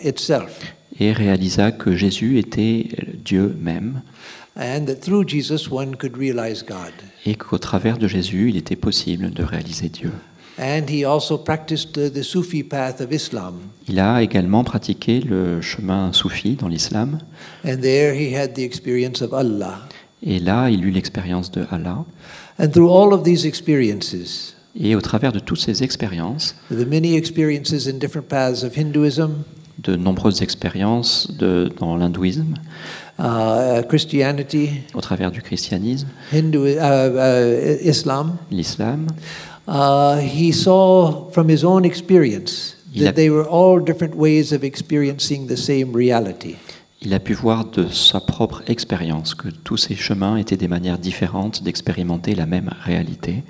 itself, et réalisa que Jésus était Dieu même and that through Jesus one could realize God. et qu'au travers de Jésus, il était possible de réaliser Dieu. And he also practiced the Sufi path of Islam. Il a également pratiqué le chemin soufi dans l'islam And there he had the experience of Allah. et là, il eut l'expérience de Allah. And through all of these experiences, Et au travers de toutes ces expériences, the many experiences in different paths of Hinduism, de nombreuses expériences de- dans l'hindouisme, uh, Christianity, au travers du christianisme, Hindu, uh, uh, Islam, l'islam, uh, he saw from his own experience Il a- that they were all different ways of experiencing the same reality. Il a pu voir de sa propre expérience que tous ces chemins étaient des manières différentes d'expérimenter la même réalité.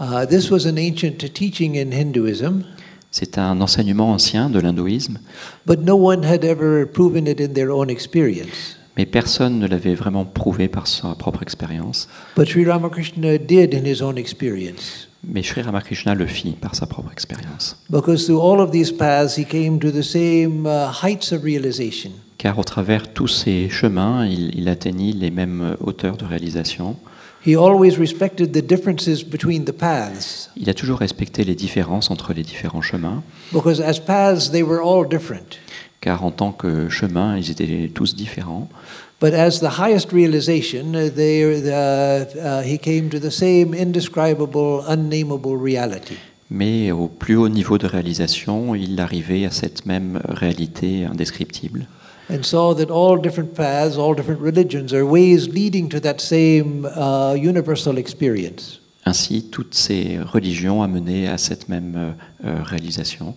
Uh, this was an ancient teaching in Hinduism, C'est un enseignement ancien de l'hindouisme, but no one had ever proven it in their own experience. mais personne ne l'avait vraiment prouvé par sa propre expérience. But Sri Ramakrishna did in his own experience. Mais Sri Ramakrishna le fit par sa propre expérience. Car au travers tous ces chemins, il, il atteignit les mêmes hauteurs de réalisation. He always respected the differences between the paths. Il a toujours respecté les différences entre les différents chemins, Because as paths, they were all different. car en tant que chemin, ils étaient tous différents. But as the highest realization, uh, they, uh, uh, he came to the same indescribable, unnameable reality. Mais au plus haut niveau de réalisation, il arrivait à cette même réalité indescriptible. And saw that all different paths, all different religions are ways leading to that same uh, universal experience. Ainsi, toutes ces religions amenaient à cette même euh, euh, réalisation.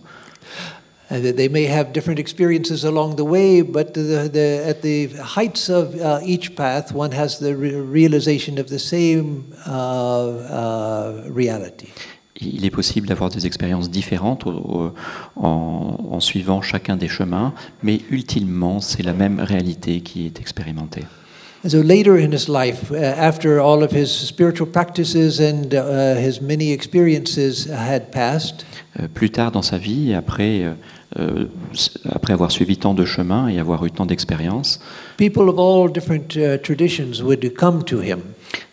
And that they may have different experiences along the way, but the, the, at the heights of uh, each path, one has the re- realization of the same uh, uh, reality. Il est possible d'avoir des expériences différentes au- au- en, en suivant chacun des chemins, mais ultimement, c'est la même réalité qui est expérimentée. And so later in his life, uh, after all of his spiritual practices and uh, his many experiences had passed, Euh, plus tard dans sa vie, après, euh, euh, après avoir suivi tant de chemins et avoir eu tant d'expériences, people of all different uh, traditions would come to him.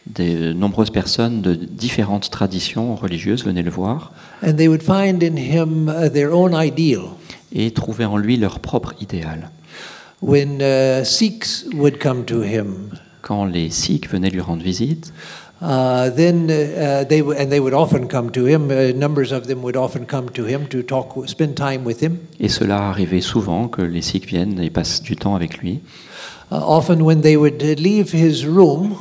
De nombreuses personnes de différentes traditions religieuses venaient le voir And they would find in him uh, their own ideal. et trouvaient en lui leur propre idéal. When uh, Sikhs would come to him, Quand les Sikhs venaient lui rendre visite, uh, then uh, they w- and they would often come to him. Numbers of them would often come to him to talk, spend time with him. et cela arrivait souvent que les Sikhs viennent et passent du temps avec lui, often, when they would leave his room,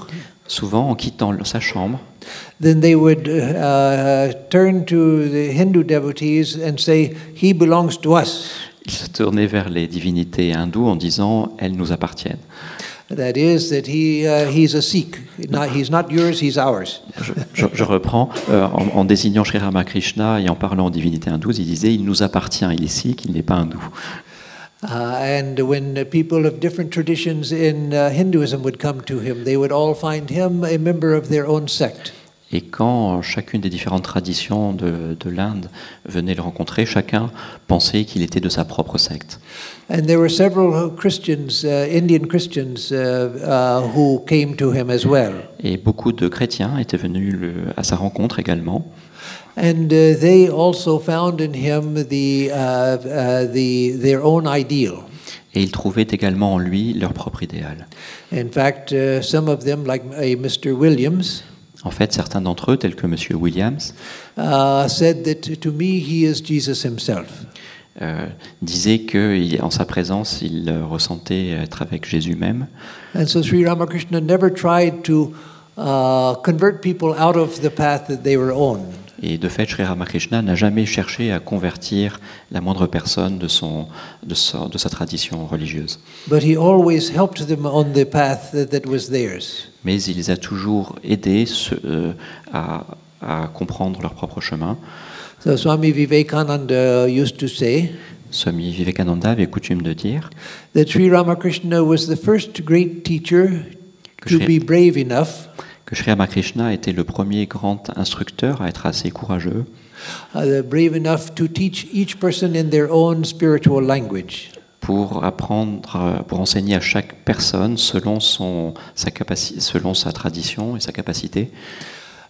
souvent en quittant sa chambre, then they would uh, turn to the Hindu devotees and say, "He belongs to us." ils se tournaient vers les divinités hindoues en disant elles nous appartiennent. That is, that he uh, he's a Sikh. Not, he's not yours. He's ours. Je, je- je reprends, euh, en, en désignant Sri Ramakrishna et en parlant aux divinités hindoues, il disait il nous appartient, il est sikh, il n'est pas hindou. Uh, and when people of different traditions in uh, Hinduism would come to him, they would all find him a member of their own sect. Et quand chacune des différentes traditions de, de l'Inde venait le rencontrer, chacun pensait qu'il était de sa propre secte. And there were several Christians, uh, Indian Christians, who came to him as well. Et beaucoup de chrétiens étaient venus le- à sa rencontre également. And uh, they also found in him the, uh, uh, the, their own ideal. Et ils trouvaient également en lui leur propre idéal. In fact, some of them, like a Mr. Williams, En fait, certains d'entre eux, tels que M. Williams, uh, said that to me he is Jesus himself. euh, disaient qu'en sa présence, il euh, ressentait être avec Jésus même. And so Sri Ramakrishna never tried to uh, convert people out of the path that they were on. Et de fait, Sri Ramakrishna n'a jamais cherché à convertir la moindre personne de, son, de, sa, de sa tradition religieuse. Mais il les a toujours aidés euh, à, à comprendre leur propre chemin. So Swami Vivekananda used to say Swami Vivekananda avait coutume de dire that Sri Ramakrishna was the first great teacher to be brave enough que Sri Ramakrishna était le premier grand instructeur à être assez courageux uh, brave enough to teach each person in their own spiritual language. pour apprendre, euh, pour enseigner à chaque personne selon, son, sa, capaci- selon sa tradition et sa capacité.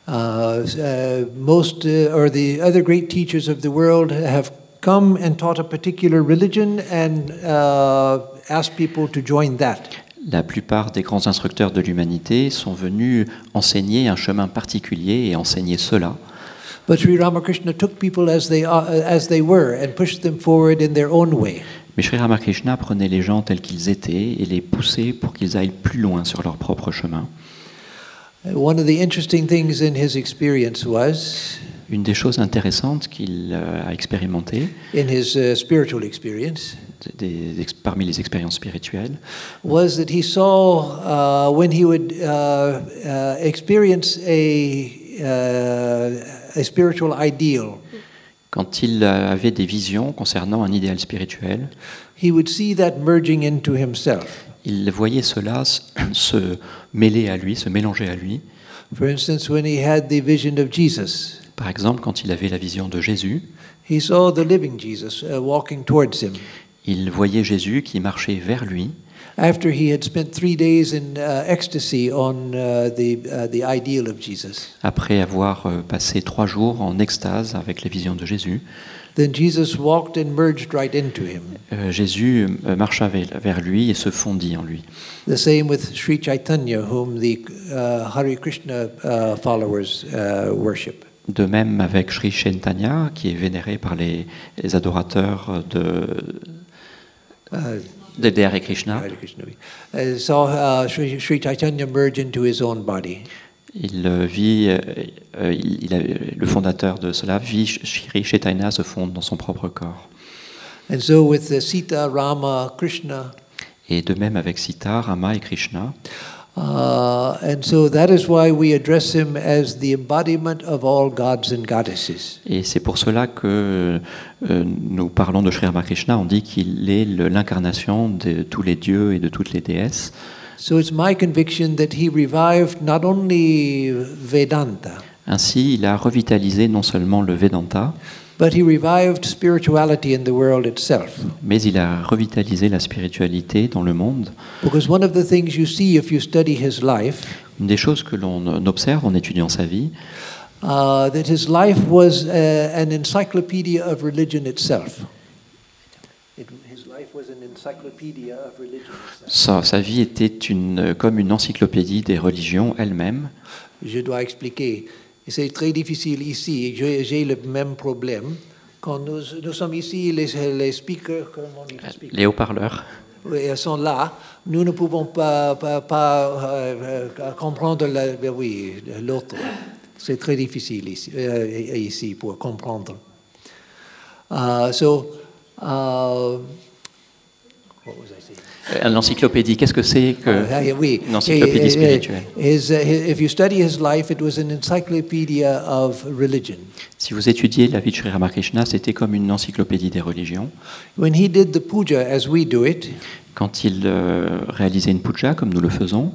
Uh, uh, most uh, or the other great teachers of the world have come and taught a particular religion and uh, asked people to join that. La plupart des grands instructeurs de l'humanité sont venus enseigner un chemin particulier et enseigner cela. But Sri Ramakrishna took people as they, are, as they were and pushed them forward in their own way. Mais Sri Ramakrishna prenait les gens tels qu'ils étaient et les poussait pour qu'ils aillent plus loin sur leur propre chemin. One of the interesting things in his experience was, Une des choses intéressantes qu'il euh, a expérimentées, in his uh, parmi les expériences spirituelles, was that he saw uh, when he would uh, uh, experience a, uh, a spiritual ideal, quand il euh, avait des visions concernant un idéal spirituel, he would see that merging into himself. il voyait cela se mêler à lui, se mélanger à lui. For instance, when he had the vision of Jesus, Par exemple, quand il avait la vision de Jésus, he saw the living Jesus uh, walking towards him. il voyait Jésus qui marchait vers lui After he had spent three days in uh, ecstasy on uh, the, the ideal of Jesus, après avoir euh, passé trois jours en extase avec les visions de Jésus. then Jesus walked and merged right into him. Euh, Jésus euh, marcha vers, lui et se fondit en lui. The same with Sri Chaitanya, whom the uh, Hare Krishna uh, followers worship. De même avec Sri Chaitanya, qui est vénéré par les, les adorateurs de, Uh, de Krishna. Hare Krishna. Uh, uh, Sri, Sri Chaitanya merge into his own body. Il euh, vit, euh, euh, il, le fondateur de cela vit Sri Chaitanya se fonde dans son propre corps. And so with Sita, Rama, Krishna, Et de même avec Sita, Rama et Krishna. Uh, and so that is why we address him as the embodiment of all gods and goddesses. Et c'est pour cela que euh, nous parlons de Sri Ramakrishna. On dit qu'il est l'incarnation de tous les dieux et de toutes les déesses. So it's my conviction that he revived not only Vedanta, Ainsi, il a revitalisé non seulement le Vedanta, but he revived spirituality in the world itself. mais il a revitalisé la spiritualité dans le monde. Because one of the things you see if you study his life, Une des choses que l'on observe en étudiant sa vie, uh, that his life was uh, an encyclopedia of religion itself. It, his life was an encyclopedia of religion itself. sa, sa vie était une, comme une encyclopédie des religions elles-mêmes. Je dois expliquer. C'est très difficile ici. J'ai le même problème. Quand nous, nous sommes ici, les, les speakers, dit, speakers? Les haut-parleurs. Oui, elles sont là. Nous ne pouvons pas, pas, pas, euh, euh, comprendre la- ben oui, l'autre. C'est très difficile ici, euh, ici pour comprendre. Uh, so, uh, what was I saying? Euh, L'encyclopédie, qu'est-ce que c'est que oui. une encyclopédie Eh, eh, spirituelle? his, his- if you study his life, it was an encyclopedia of religion. Si vous étudiez la vie de Sri Ramakrishna, c'était comme une encyclopédie des religions. When he did the puja as we do it, Quand il euh, réalisait une puja, comme nous le faisons,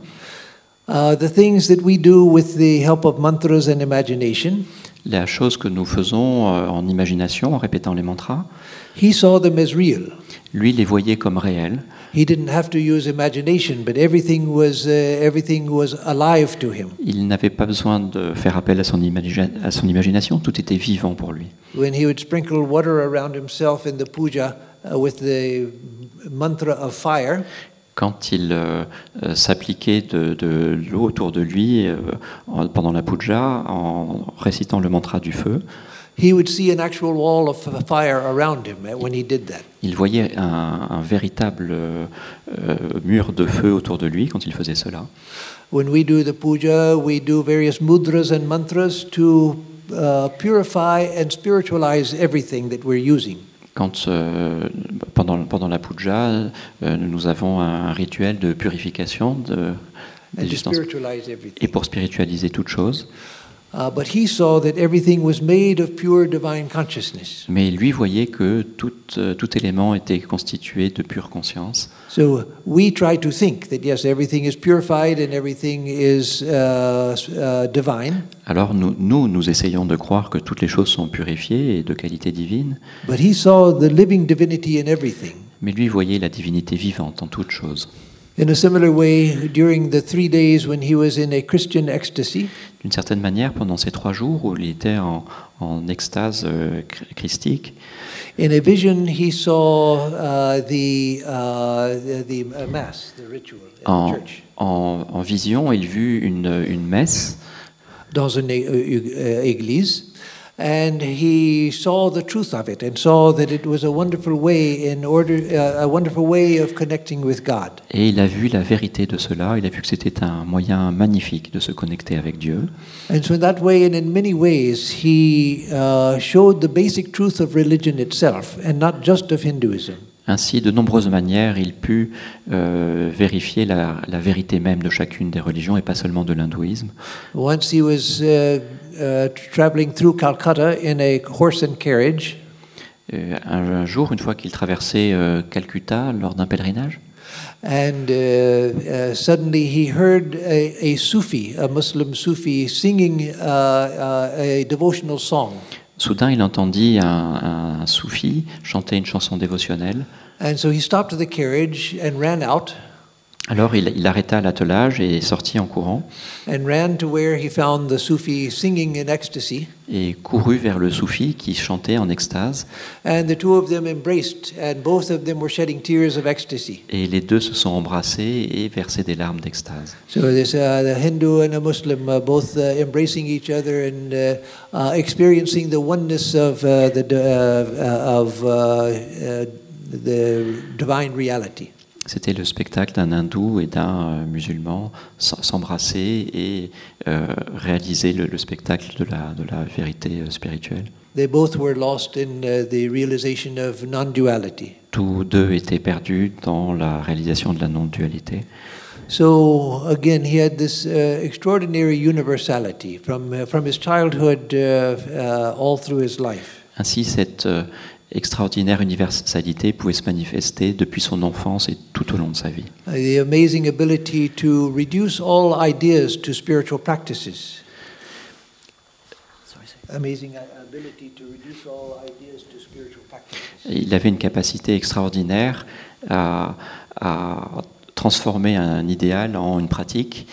uh, the things that we do with the help of mantras and imagination, la chose que nous faisons euh, en imagination, en répétant les mantras, he saw them as real. lui les voyait comme réels. He didn't have to use imagination, but everything was, uh, everything was alive to him. Il n'avait pas besoin de faire appel à son, imagina- à son imagination, tout était vivant pour lui. When he would sprinkle water around himself in the puja with the mantra of fire, Quand il euh, euh, s'appliquait de, de l'eau autour de lui euh, en- pendant la puja, en récitant le mantra du feu, he would see an actual wall of f- fire around him when he did that. il voyait un, un véritable euh, mur de feu autour de lui quand il faisait cela. When we do the puja, we do various mudras and mantras to uh, purify and spiritualize everything that we're using. Quand, euh, pendant, pendant la puja, euh, nous avons un, rituel de purification de, spiritualize et everything. pour spiritualiser toute chose. But he saw that everything was made of pure divine consciousness. Mais lui voyait que tout, euh, tout élément était constitué de pure conscience. So we try to think that yes, everything is purified and everything is s- divine. Alors nous, nous, nous essayons de croire que toutes les choses sont purifiées et de qualité divine, But he saw the living divinity in everything. mais lui voyait la divinité vivante en toutes choses. In a similar way, during the three days when he was in a Christian ecstasy, D'une certaine manière, pendant ces trois jours où il était en, en extase euh, chr- christique, in a vision he saw uh, the, uh, the, the uh, mass, the ritual the en, church, en- en vision, il vut une, une messe. Dans une église, and he saw the truth of it and saw that it was a wonderful way in order, uh, a wonderful way of connecting with God. et il a vu la vérité de cela, il a vu que c'était un moyen magnifique de se connecter avec Dieu. And so, in that way, and in many ways, he uh, showed the basic truth of religion itself, and not just of Hinduism. Ainsi, de nombreuses manières, il put euh, vérifier la, la vérité même de chacune des religions et pas seulement de l'hindouisme. Once he was uh, uh, traveling through Calcutta in a horse and carriage, Euh, un, un jour, une fois qu'il traversait euh, Calcutta lors d'un pèlerinage, and uh, uh, suddenly he heard a, a Sufi, a Muslim Sufi, singing uh, uh, a devotional song. soudain il entendit un, un soufi chanter une chanson dévotionnelle. And so he stopped the carriage and ran out Alors il, il arrêta l'attelage et sortit en courant and ran to where he found the Sufi singing in ecstasy. et courut vers le soufi qui chantait en extase. And the two of them embraced, and both of them were shedding tears of ecstasy. Et les deux se sont embrassés et versé des larmes d'extase. So this, uh, the Hindu and a Muslim uh, both uh, embracing each other and uh, uh, experiencing the oneness of uh, the uh, uh, of uh, uh, the divine reality. C'était le spectacle d'un hindou et d'un euh, musulman s'embrasser et euh, réaliser le, le spectacle de la, de la vérité euh, spirituelle. They both were lost in uh, the realization of non-duality. Tous deux étaient perdus dans la réalisation de la non-dualité. So again, he had this uh, extraordinary universality from uh, from his childhood uh, uh, all through his life. Ainsi, cette extraordinaire universalité pouvait se manifester depuis son enfance et tout au long de sa vie. The amazing ability to reduce all ideas to spiritual practices. Amazing ability to reduce all ideas to spiritual practices. Il avait une capacité extraordinaire à, à transformer un idéal en une pratique.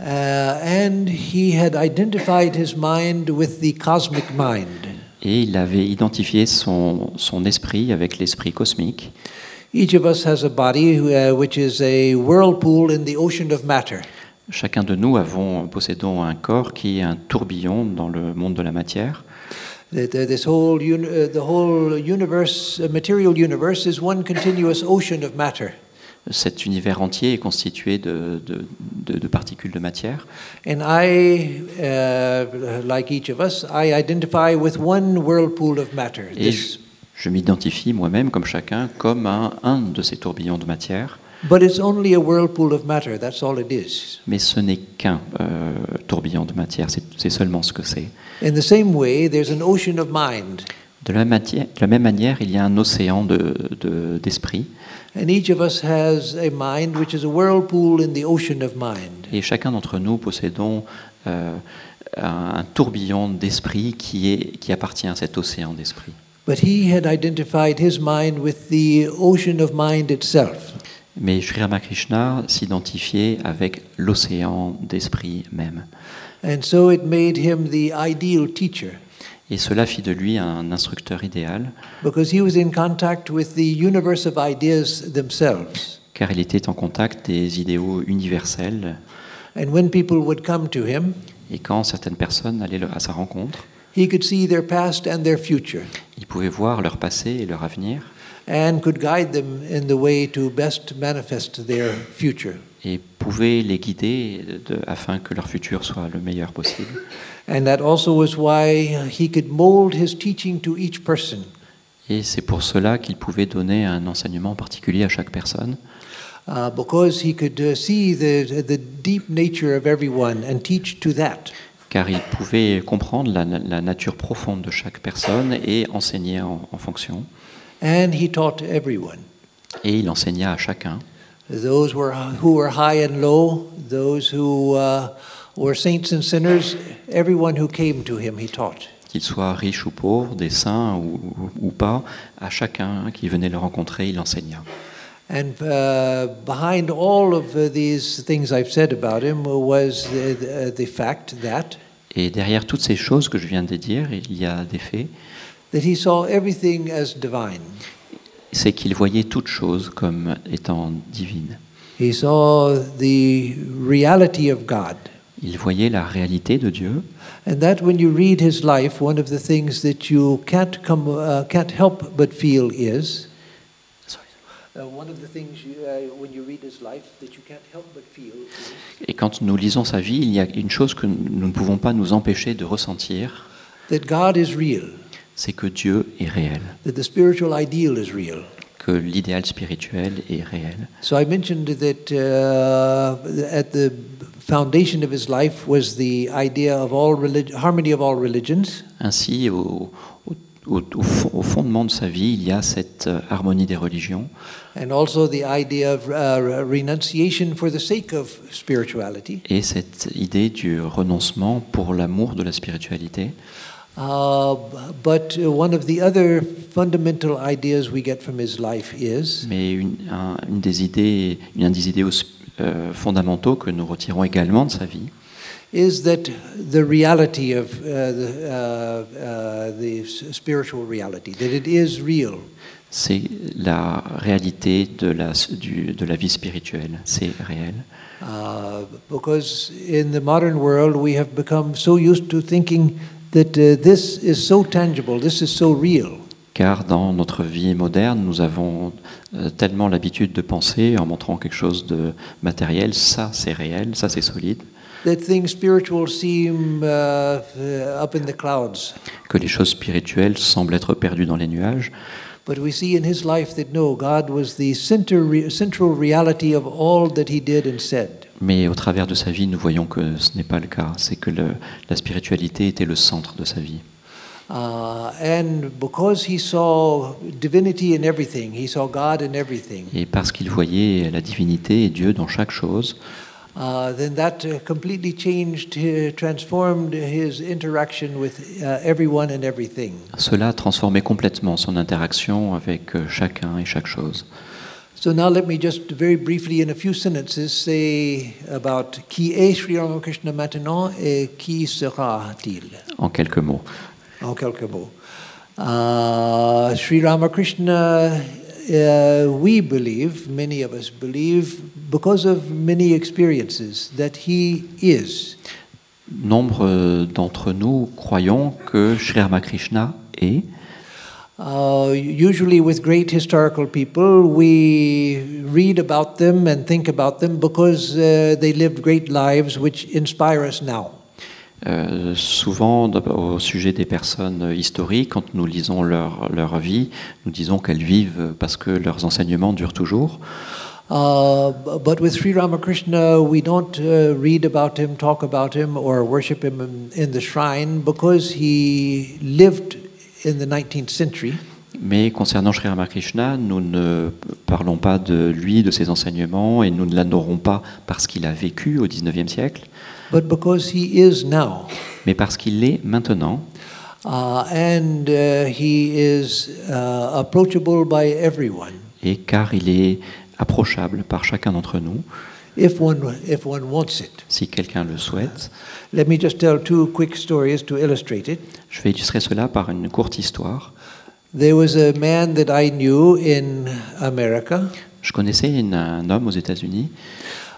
Uh, and he had identified his mind with the cosmic mind. Et il avait identifié son, son esprit avec l'esprit cosmique. Each of us has a body which is a whirlpool in the ocean of matter. Chacun de nous avons, possédons un corps qui est un tourbillon dans le monde de la matière. Cet univers entier est constitué de, de- de- de particules de matière. And I, uh, like each of us, I identify with one whirlpool of matter. Et This, je, m'identifie moi-même comme chacun comme un, un de ces tourbillons de matière. but it's only a whirlpool of matter. That's all it is. Mais ce n'est qu'un euh, tourbillon de matière, c'est seulement ce que c'est. In the same way, there's an ocean of mind, De la, matière- de la même manière, il y a un océan de- de- d'esprit. and each of us has a mind which is a whirlpool in the ocean of mind. et chacun d'entre nous possédons euh, un, tourbillon d'esprit qui, est- qui appartient à cet océan d'esprit. But he had identified his mind with the ocean of mind itself. Mais Sri Ramakrishna s'identifiait avec l'océan d'esprit même. And so it made him the ideal teacher Et cela fit de lui un instructeur idéal, because he was in contact with the universe of ideas themselves. car il était en contact des idéaux universels. And when people would come to him, Et quand certaines personnes allaient à sa rencontre, he could see their past and their future il pouvait voir leur passé et leur avenir, and could guide them in the way to best manifest their future. et pouvait les guider de- afin que leur futur soit le meilleur possible. And that also was why he could mold his teaching to each person. Et c'est pour cela qu'il pouvait donner un enseignement particulier à chaque personne, Uh, because he could uh, see the, the deep nature of everyone and teach to that. car il pouvait comprendre la, la nature profonde de chaque personne et enseigner en, en fonction. And he taught everyone. Et il enseigna à chacun, Those were, who were high and low, those who uh, were saints and sinners, everyone who came to him, he taught. qu'ils soient riches ou pauvres, des saints ou, ou pas, à chacun qui venait le rencontrer, il enseigna. And uh, behind all of uh, these things I've said about him was the, the, the fact that, Et derrière toutes ces choses que je viens de dire, il y a des faits, that he saw everything as divine. c'est qu'il voyait toutes choses comme étant divines. He saw the reality of God. Il voyait la réalité de Dieu, And that when you read his life, one of the things that you can't, come, uh, can't help but feel is. One of the things you, when you read his life that you can't help but feel is et quand nous lisons sa vie, il y a une chose que nous ne pouvons pas nous empêcher de ressentir, that God is real, c'est que Dieu est réel, that the spiritual ideal is real. que l'idéal spirituel est réel. So I mentioned that uh, at the foundation of his life was the idea of all harmony of all religions, Ainsi, au, au- au- au fond- au fondement de sa vie, il y a cette euh, harmonie des religions and also the idea of uh, renunciation for the sake of spirituality. et cette idée du renoncement pour l'amour de la spiritualité. Uh, but one of the other fundamental ideas we get from his life is Mais une, un- une des idées, une des idéaux euh, fondamentaux que nous retirons également de sa vie, is that the reality of uh, the, uh, uh, the spiritual reality, that it is real? c'est la réalité de la, du- de la vie spirituelle. C'est réel. Uh, because in the modern world, we have become so used to thinking that uh, this is so tangible, this is so real. Car dans notre vie moderne, nous avons tellement l'habitude de penser en montrant quelque chose de matériel, ça c'est réel, ça c'est solide, uh, up in the clouds. que les choses spirituelles semblent être perdues dans les nuages. But we see in his life that no, God was the center, re- central reality of all that he did and said. Mais au travers de sa vie, nous voyons que ce n'est pas le cas. C'est que le- la spiritualité était le centre de sa vie. Et parce qu'il voyait la divinité et Dieu dans chaque chose, uh, then that uh, completely changed, uh, transformed his interaction with uh, everyone and everything. cela transformait complètement son interaction avec euh, chacun et chaque chose. So now let me just very briefly, in a few sentences, say about qui est Sri Ramakrishna maintenant et qui sera-t-il. En quelques mots. En quelques mots. Uh, Sri Ramakrishna, uh, we believe, many of us believe, because of many experiences, that he is. Nombre d'entre nous croyons que Sri Ramakrishna est, Uh, usually, with great historical people, we read about them and think about them because uh, they lived great lives which inspire us now. Euh, souvent au sujet des personnes historiques, quand nous lisons leur, leur vie, nous disons qu'elles vivent parce que leurs enseignements durent toujours. Uh, b- but with Sri Ramakrishna, we don't uh, read about him, talk about him, or worship him in, in the shrine because he lived in the 19th century. Mais concernant Sri Ramakrishna, nous ne parlons pas de lui, de ses enseignements, et nous ne l'adorons pas parce qu'il a vécu au XIXe siècle, but because he is now. mais parce qu'il l'est maintenant, Uh, and uh, he is uh, approachable by everyone et car il est approchable par chacun d'entre nous, if one, if one wants it. si quelqu'un le souhaite. Let me just tell two quick stories to illustrate it. Je vais illustrer cela par une courte histoire. There was a man that I knew in America Je connaissais une- un homme aux États-Unis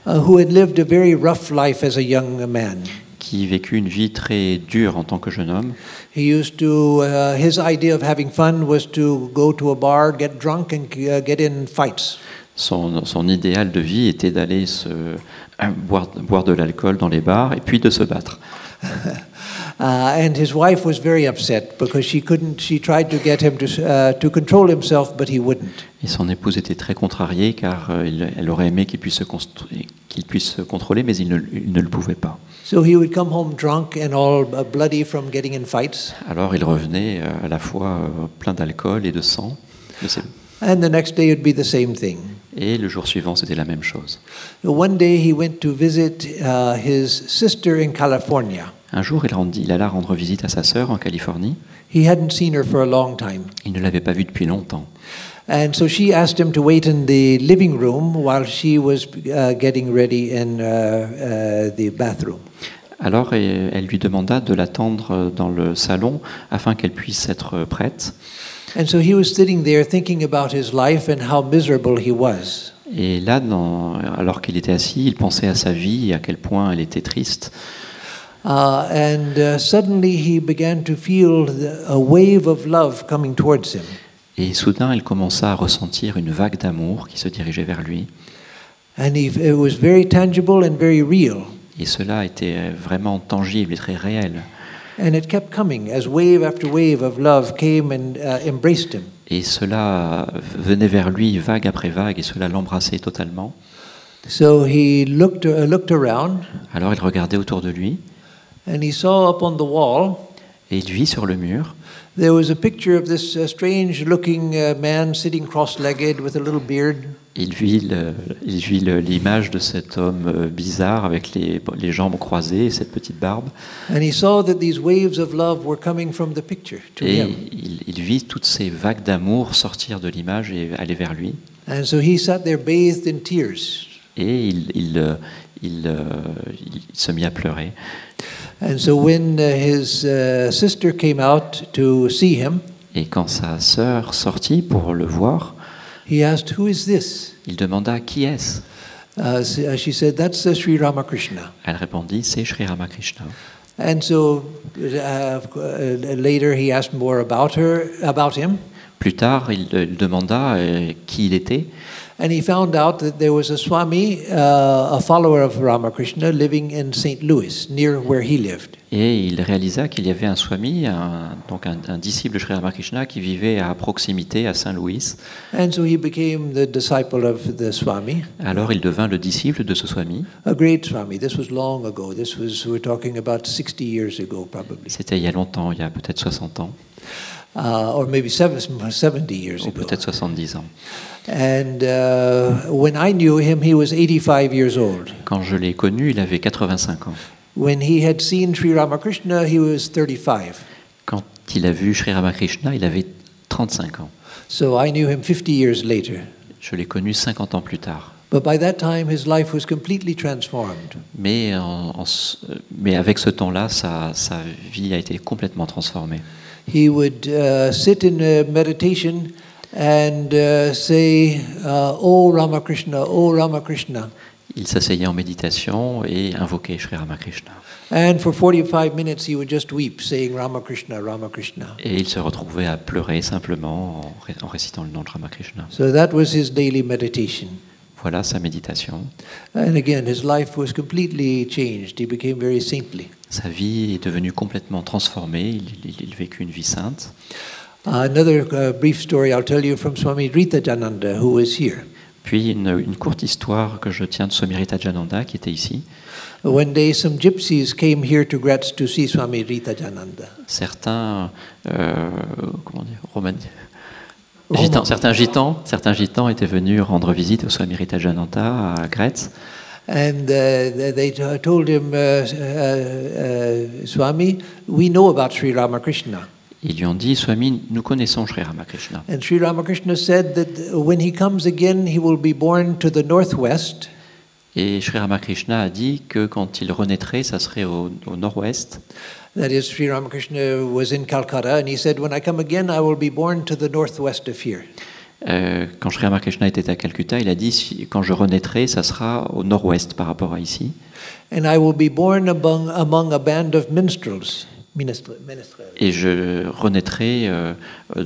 who had lived a very rough life as a young man. qui vécut une vie très dure en tant que jeune homme. He used to, uh, his idea of having fun was to go to a bar, get drunk, and uh, get in fights. Son, son idéal de vie était d'aller se boire, boire de l'alcool dans les bars et puis de se battre. Uh, and his wife was very upset because she couldn't. She tried to get him to uh, to control himself, but he wouldn't. Et son épouse était très contrariée car euh, elle aurait aimé qu'il puisse, se qu'il puisse se contrôler, mais il ne, il ne le pouvait pas. So he would come home drunk and all uh, bloody from getting in fights. Alors il revenait euh, à la fois euh, plein d'alcool et de sang. de ses- And the next day it'd be the same thing. Et le jour suivant, c'était la même chose. So one day he went to visit uh, his sister in California. Un jour, il, rendit- il alla rendre visite à sa sœur en Californie. He hadn't seen her for a long time. Il ne l'avait pas vue depuis longtemps. And so she asked him to wait in the living room while she was uh, getting ready in uh, uh, the bathroom. Alors elle lui demanda de l'attendre dans le salon afin qu'elle puisse être prête. And so he was sitting there thinking about his life and how miserable he was. Et là, dans- alors qu'il était assis, il pensait à sa vie et à quel point elle était triste. Uh, and uh, suddenly he began to feel the, a wave of love coming towards him. Et soudain, il commença à ressentir une vague d'amour qui se dirigeait vers lui. And he, it was very tangible and very real. Et cela était vraiment tangible et très réel. And it kept coming as wave after wave of love came and uh, embraced him. Et cela venait vers lui vague après vague et cela l'embrassait totalement. So he looked, uh, looked around Alors il regardait autour de lui and he saw up on the wall et il vit sur le mur there was a picture of this uh, strange looking uh, man sitting cross legged with a little beard. Il vit, le- il vit le- l'image de cet homme euh, bizarre avec les, les jambes croisées et cette petite barbe. And he saw that these waves of love were coming from the picture to Et him. il, il vit toutes ces vagues d'amour sortir de l'image et aller vers lui. And so he sat there bathed in tears. Et il, il, euh, il, euh, il se mit à pleurer. And so when uh, his uh, sister came out to see him, Et quand sa sœur sortit pour le voir, he asked, Who is this? il demanda Qui est-ce? Uh, she said, That's Sri Ramakrishna. Elle répondit C'est Sri Ramakrishna. And so uh, later he asked more about her, about him, Plus tard, il, il demanda euh, qui il était. And he found out that there was a Swami, uh, a follower of Ramakrishna, living in St. Louis, near where he lived. Et il réalisa qu'il y avait un swami, un, donc un, un disciple de Sri Ramakrishna, qui vivait à proximité à Saint-Louis. And so he became the disciple of the Swami, Alors il devint le disciple de ce swami. a great Swami. This was long ago. This was, we're talking about 60 years ago, probably, C'était il y a longtemps, il y a peut-être 60 ans, uh, or maybe seven- 70 years ou ago. peut-être 70 ans. And when I knew him, he was 85 years old. Quand je l'ai connu, il avait 85 ans. When he had seen Sri Ramakrishna, he was 35. Quand il a vu Sri Ramakrishna, il avait 35 ans. So I knew him 50 years later. Je l'ai connu 50 ans plus tard. But by that time, his life was completely transformed. Mais, en- en mais avec ce temps-là, sa, sa vie a été complètement transformée. He would uh, sit in uh, meditation and uh, say, uh, Oh Ramakrishna, Oh Ramakrishna. Il s'asseyait en méditation et invoquait Sri Ramakrishna. And for 45 minutes, he would just weep, saying Ramakrishna, Ramakrishna. Et il se retrouvait à pleurer simplement en, ré- en récitant le nom de Ramakrishna. So that was his daily meditation. Voilà sa méditation. And again, his life was completely changed. He became very saintly. Sa vie est devenue complètement transformée. Il, il- il vécut une vie sainte. Another uh, brief story I'll tell you from Swami Rita Jananda, who was here. Puis une, une courte histoire que je tiens de Somirita Jananda qui était ici. One day, some gypsies came here to Graz to see Swami Rita Jananda. Certains, euh, comment dire, Romani- Certains gitans, certains gitans étaient venus rendre visite au Swamirita Jananda à Gretz. And uh, they they t- told him, uh, uh, uh, Swami, we know about Sri Ramakrishna. Ils lui ont dit, Swami, nous connaissons Sri Ramakrishna. And Sri Ramakrishna said that when he comes again, he will be born to the northwest, Et Sri Ramakrishna a dit que quand il renaîtrait, ça serait au, au nord-ouest. That is, Sri Ramakrishna was in Calcutta, and he said, When I come again, I will be born to the northwest of here. Euh, quand Sri Ramakrishna était à Calcutta, il a dit si- quand je renaîtrai, ça sera au nord-ouest par rapport à ici. And I will be born among, among a band of minstrels. Ministre, ministre, Et je renaîtrai euh,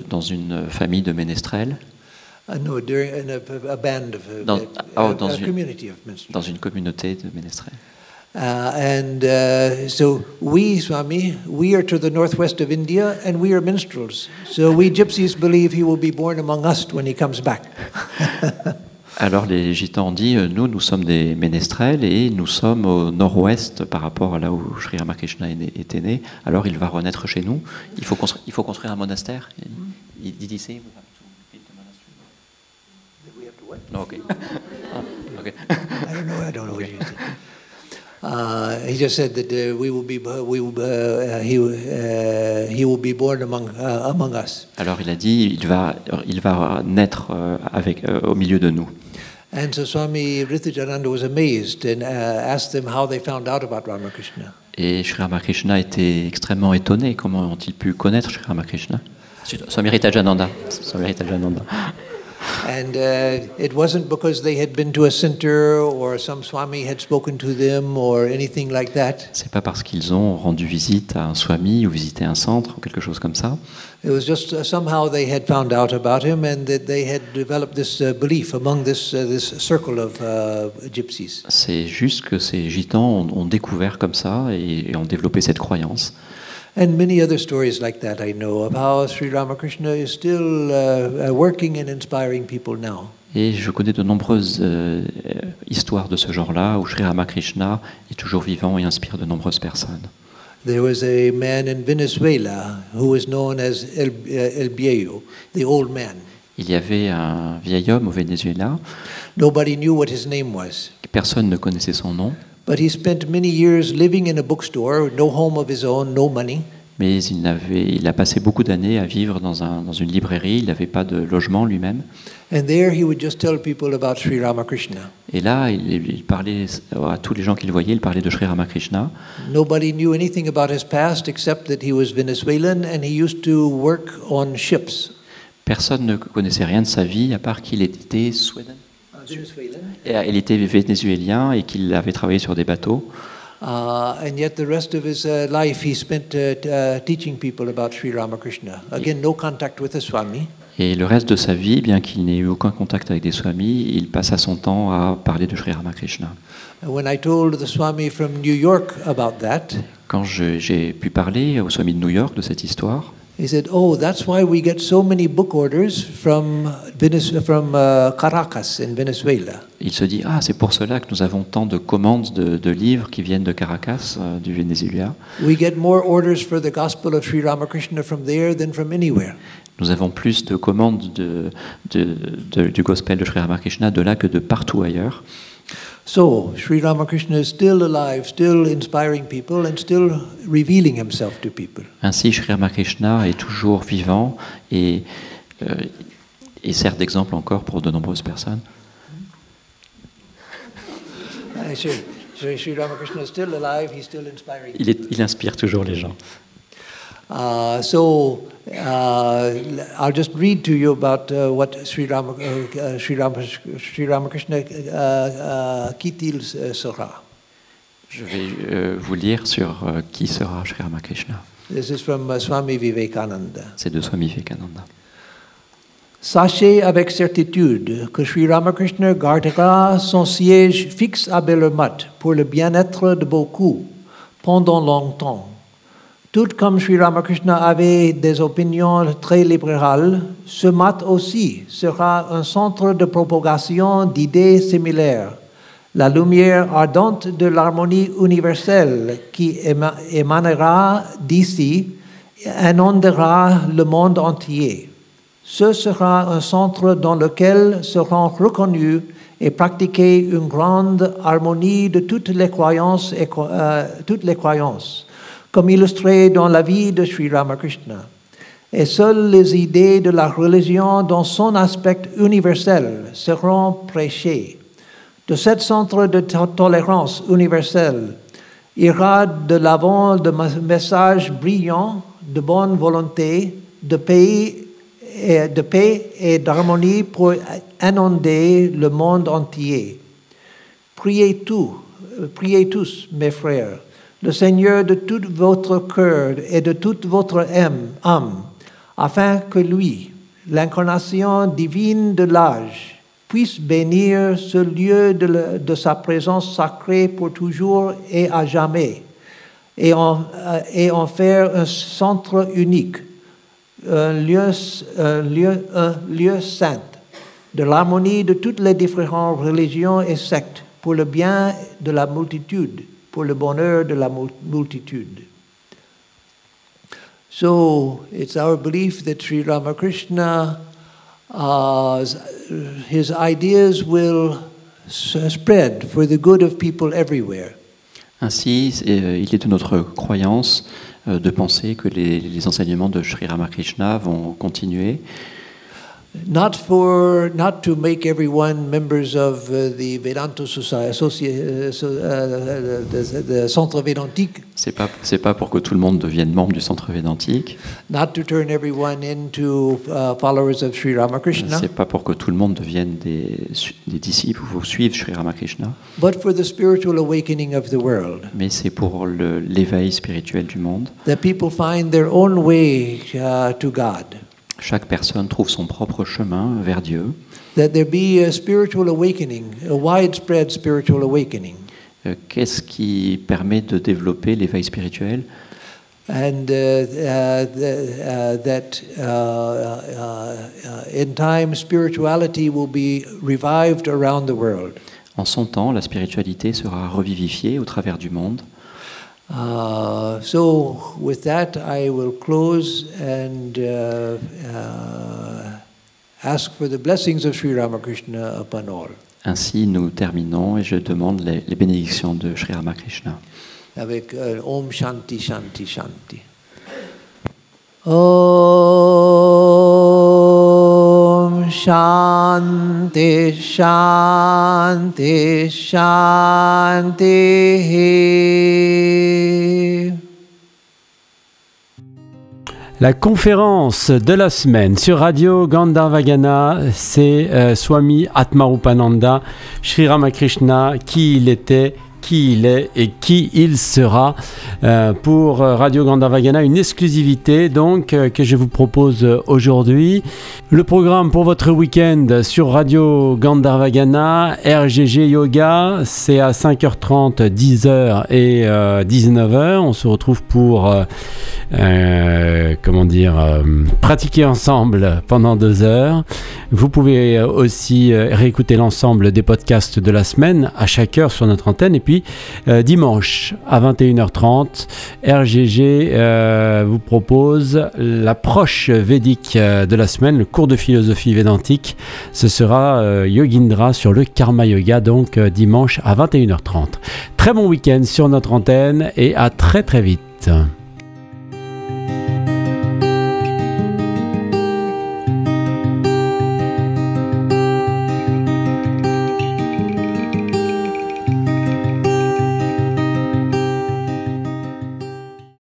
dans une famille de ménestrels, uh, no, during, in a, a band of uh, Dans- a, oh, une- dans une communauté de ménestrels. Uh, and uh, so we, Swami, we are to the northwest of India and we are minstrels. So we gypsies believe he will be born among us when he comes back. Alors les gitans ont dit, euh, nous, nous sommes des ménestrels et nous sommes au nord-ouest par rapport à là où Sri Ramakrishna était né. Alors il va renaître chez nous. Il faut, construire, il faut construire un monastère. Il dit ici. Ah. I don't know. I don't know what you. Uh, he just said that uh, we will be we will, uh, he uh, he will be born among uh, among us. Alors il a dit, il va, il va naître euh, avec, euh, au milieu de nous. And so Swami Rithyajananda was amazed and uh, asked them how they found out about Ramakrishna. Et Sri Ramakrishna était extrêmement étonné. Comment ont-ils pu connaître Sri Ramakrishna? Swami Ritajananda. Swami Ritajananda. And uh, it wasn't because they had been to a center or some Swami had spoken to them or anything like that. C'est pas parce qu'ils ont rendu visite à un swami ou visité un centre ou quelque chose comme ça. It was just uh, somehow they had found out about him and that they had developed this uh, belief among this uh, this circle of uh, gypsies. C'est juste que ces gitans ont, ont découvert comme ça et, et ont développé cette croyance. And many other stories like that I know of how Sri Ramakrishna is still uh, uh, working and inspiring people now. Et je connais de nombreuses euh, histoires de ce genre-là où Sri Ramakrishna est toujours vivant et inspire de nombreuses personnes. There was a man in Venezuela who was known as El, uh, El Viejo, the old man. Il y avait un vieil homme au Venezuela, Nobody knew what his name was. personne ne connaissait son nom, But he spent many years living in a bookstore, no home of his own, no money. mais il, n'avait, il a passé beaucoup d'années à vivre dans, un- dans une librairie, il n'avait pas de logement lui-même. And there he would just tell people about Sri Ramakrishna. Et là, il, il parlait à tous les gens qu'il voyait, il parlait de Sri Ramakrishna. Nobody knew anything about his past except that he was Venezuelan and he used to work on ships. Personne ne connaissait rien de sa vie à part qu'il était Sweden. Euh, Il était vénézuélien et qu'il avait travaillé sur des bateaux. Uh, and yet the rest of his uh, life he spent uh, t- teaching people about Sri Ramakrishna. Again, no contact with the Swami. Et le reste de sa vie, bien qu'il n'ait eu aucun contact avec des swamis, il passa son temps à parler de Sri Ramakrishna. And when I told the Swami from New York about that, Quand j'ai pu parler au swami de New York de cette histoire, he said, "Oh, that's why we get so many book orders from from uh, Caracas in Venezuela." il se dit Ah, c'est pour cela que nous avons tant de commandes de, de livres qui viennent de Caracas, euh, du Venezuela. We get more orders for the gospel of Sri Ramakrishna from there than from anywhere. Nous avons plus de commandes de, de- de- du gospel de Sri Ramakrishna de là que de partout ailleurs. So, Sri Ramakrishna is still alive, still inspiring people, and still revealing himself to people. Ainsi, Sri Ramakrishna est toujours vivant et, euh, et sert d'exemple encore pour de nombreuses personnes. Sri Ramakrishna is still alive, he's still inspiring. Il, est- il inspire toujours les gens. Uh, so, uh, I'll just read to you about uh, what Sri, Ram, uh, uh, Sri, Ram, Sri Ramakrishna uh, uh, uh. Je vais euh, vous lire sur euh, qui sera Sri Ramakrishna. This is from Swami Vivekananda. C'est de Swami Vivekananda. Sachez avec certitude que Sri Ramakrishna gardera son siège fixe à Bellermat pour le bien-être de beaucoup pendant longtemps. Tout comme Sri Ramakrishna avait des opinions très libérales, ce mat aussi sera un centre de propagation d'idées similaires. La lumière ardente de l'harmonie universelle qui éma- émanera d'ici inondera le monde entier. Ce sera un centre dans lequel seront reconnus et pratiquées une grande harmonie de toutes les croyances, euh, toutes les croyances, comme illustré dans la vie de Sri Ramakrishna. Et seules les idées de la religion dans son aspect universel seront prêchées. De cet centre de to- tolérance universelle ira de l'avant de messages brillants de bonne volonté, de paix et, de paix et d'harmonie pour inonder le monde entier. Priez tout, euh, priez tous, mes frères, le Seigneur de tout votre cœur et de toute votre âme, afin que lui, l'incarnation divine de l'âge, puisse bénir ce lieu de, sa présence sacrée pour toujours et à jamais, et en, euh, faire un centre unique, un lieu saint, de l'harmonie de toutes les différentes religions et sectes, pour le bien de la multitude, pour le bonheur de la mul- multitude. So it's our belief that Sri Ramakrishna, uh, his ideas will spread for the good of people everywhere. Ainsi, euh, il est de notre croyance euh, de penser que les enseignements de Sri Ramakrishna vont continuer, Not for, not to make everyone members of uh, the Vedanta Society, associ- uh, so- uh, the, the Centre Vedantique, c'est pas c'est pas pour que tout le monde devienne membre du centre védantique, not to turn everyone into uh, followers of Sri Ramakrishna, c'est pas pour que tout le monde devienne des, des disciples ou suivent Sri Ramakrishna, but for the spiritual awakening of the world. mais c'est pour l'éveil spirituel du monde. That people find their own way uh, to God. Chaque personne trouve son propre chemin vers Dieu, That there be a spiritual awakening, a widespread spiritual awakening. Euh, Qu'est-ce qui permet de développer l'éveil spirituel? And uh, uh, uh, that uh, uh, uh, in time spirituality will be revived around the world. En son temps, la spiritualité sera revivifiée au travers du monde. Uh, so, with that, I will close and uh, uh, ask for the blessings of Sri Ramakrishna upon all. Ainsi, nous terminons et je demande les, les bénédictions de Sri Ramakrishna. avec euh, Om Shanti Shanti Shanti. Om Shanti La conférence de la semaine sur Radio Gandharvagana, c'est euh, Swami Atmarupananda, Sri Ramakrishna, qui il était, qui il est et qui il sera. Euh, pour euh, Radio Gandharvagana, une exclusivité donc euh, que je vous propose aujourd'hui. Le programme pour votre week-end sur Radio Gandharvagana, RGG Yoga, c'est à 5h30, 10h et euh, 19h. On se retrouve pour comment dire, pratiquer ensemble pendant deux heures. Vous pouvez aussi réécouter l'ensemble des podcasts de la semaine à chaque heure sur notre antenne. Et puis euh, dimanche à 21h30, RGG euh, vous propose l'approche védique euh, de la semaine, le cours de philosophie védantique. Ce sera Yogindra sur le Karma Yoga, donc dimanche à 21h30. Très bon week-end sur notre antenne et à très très vite.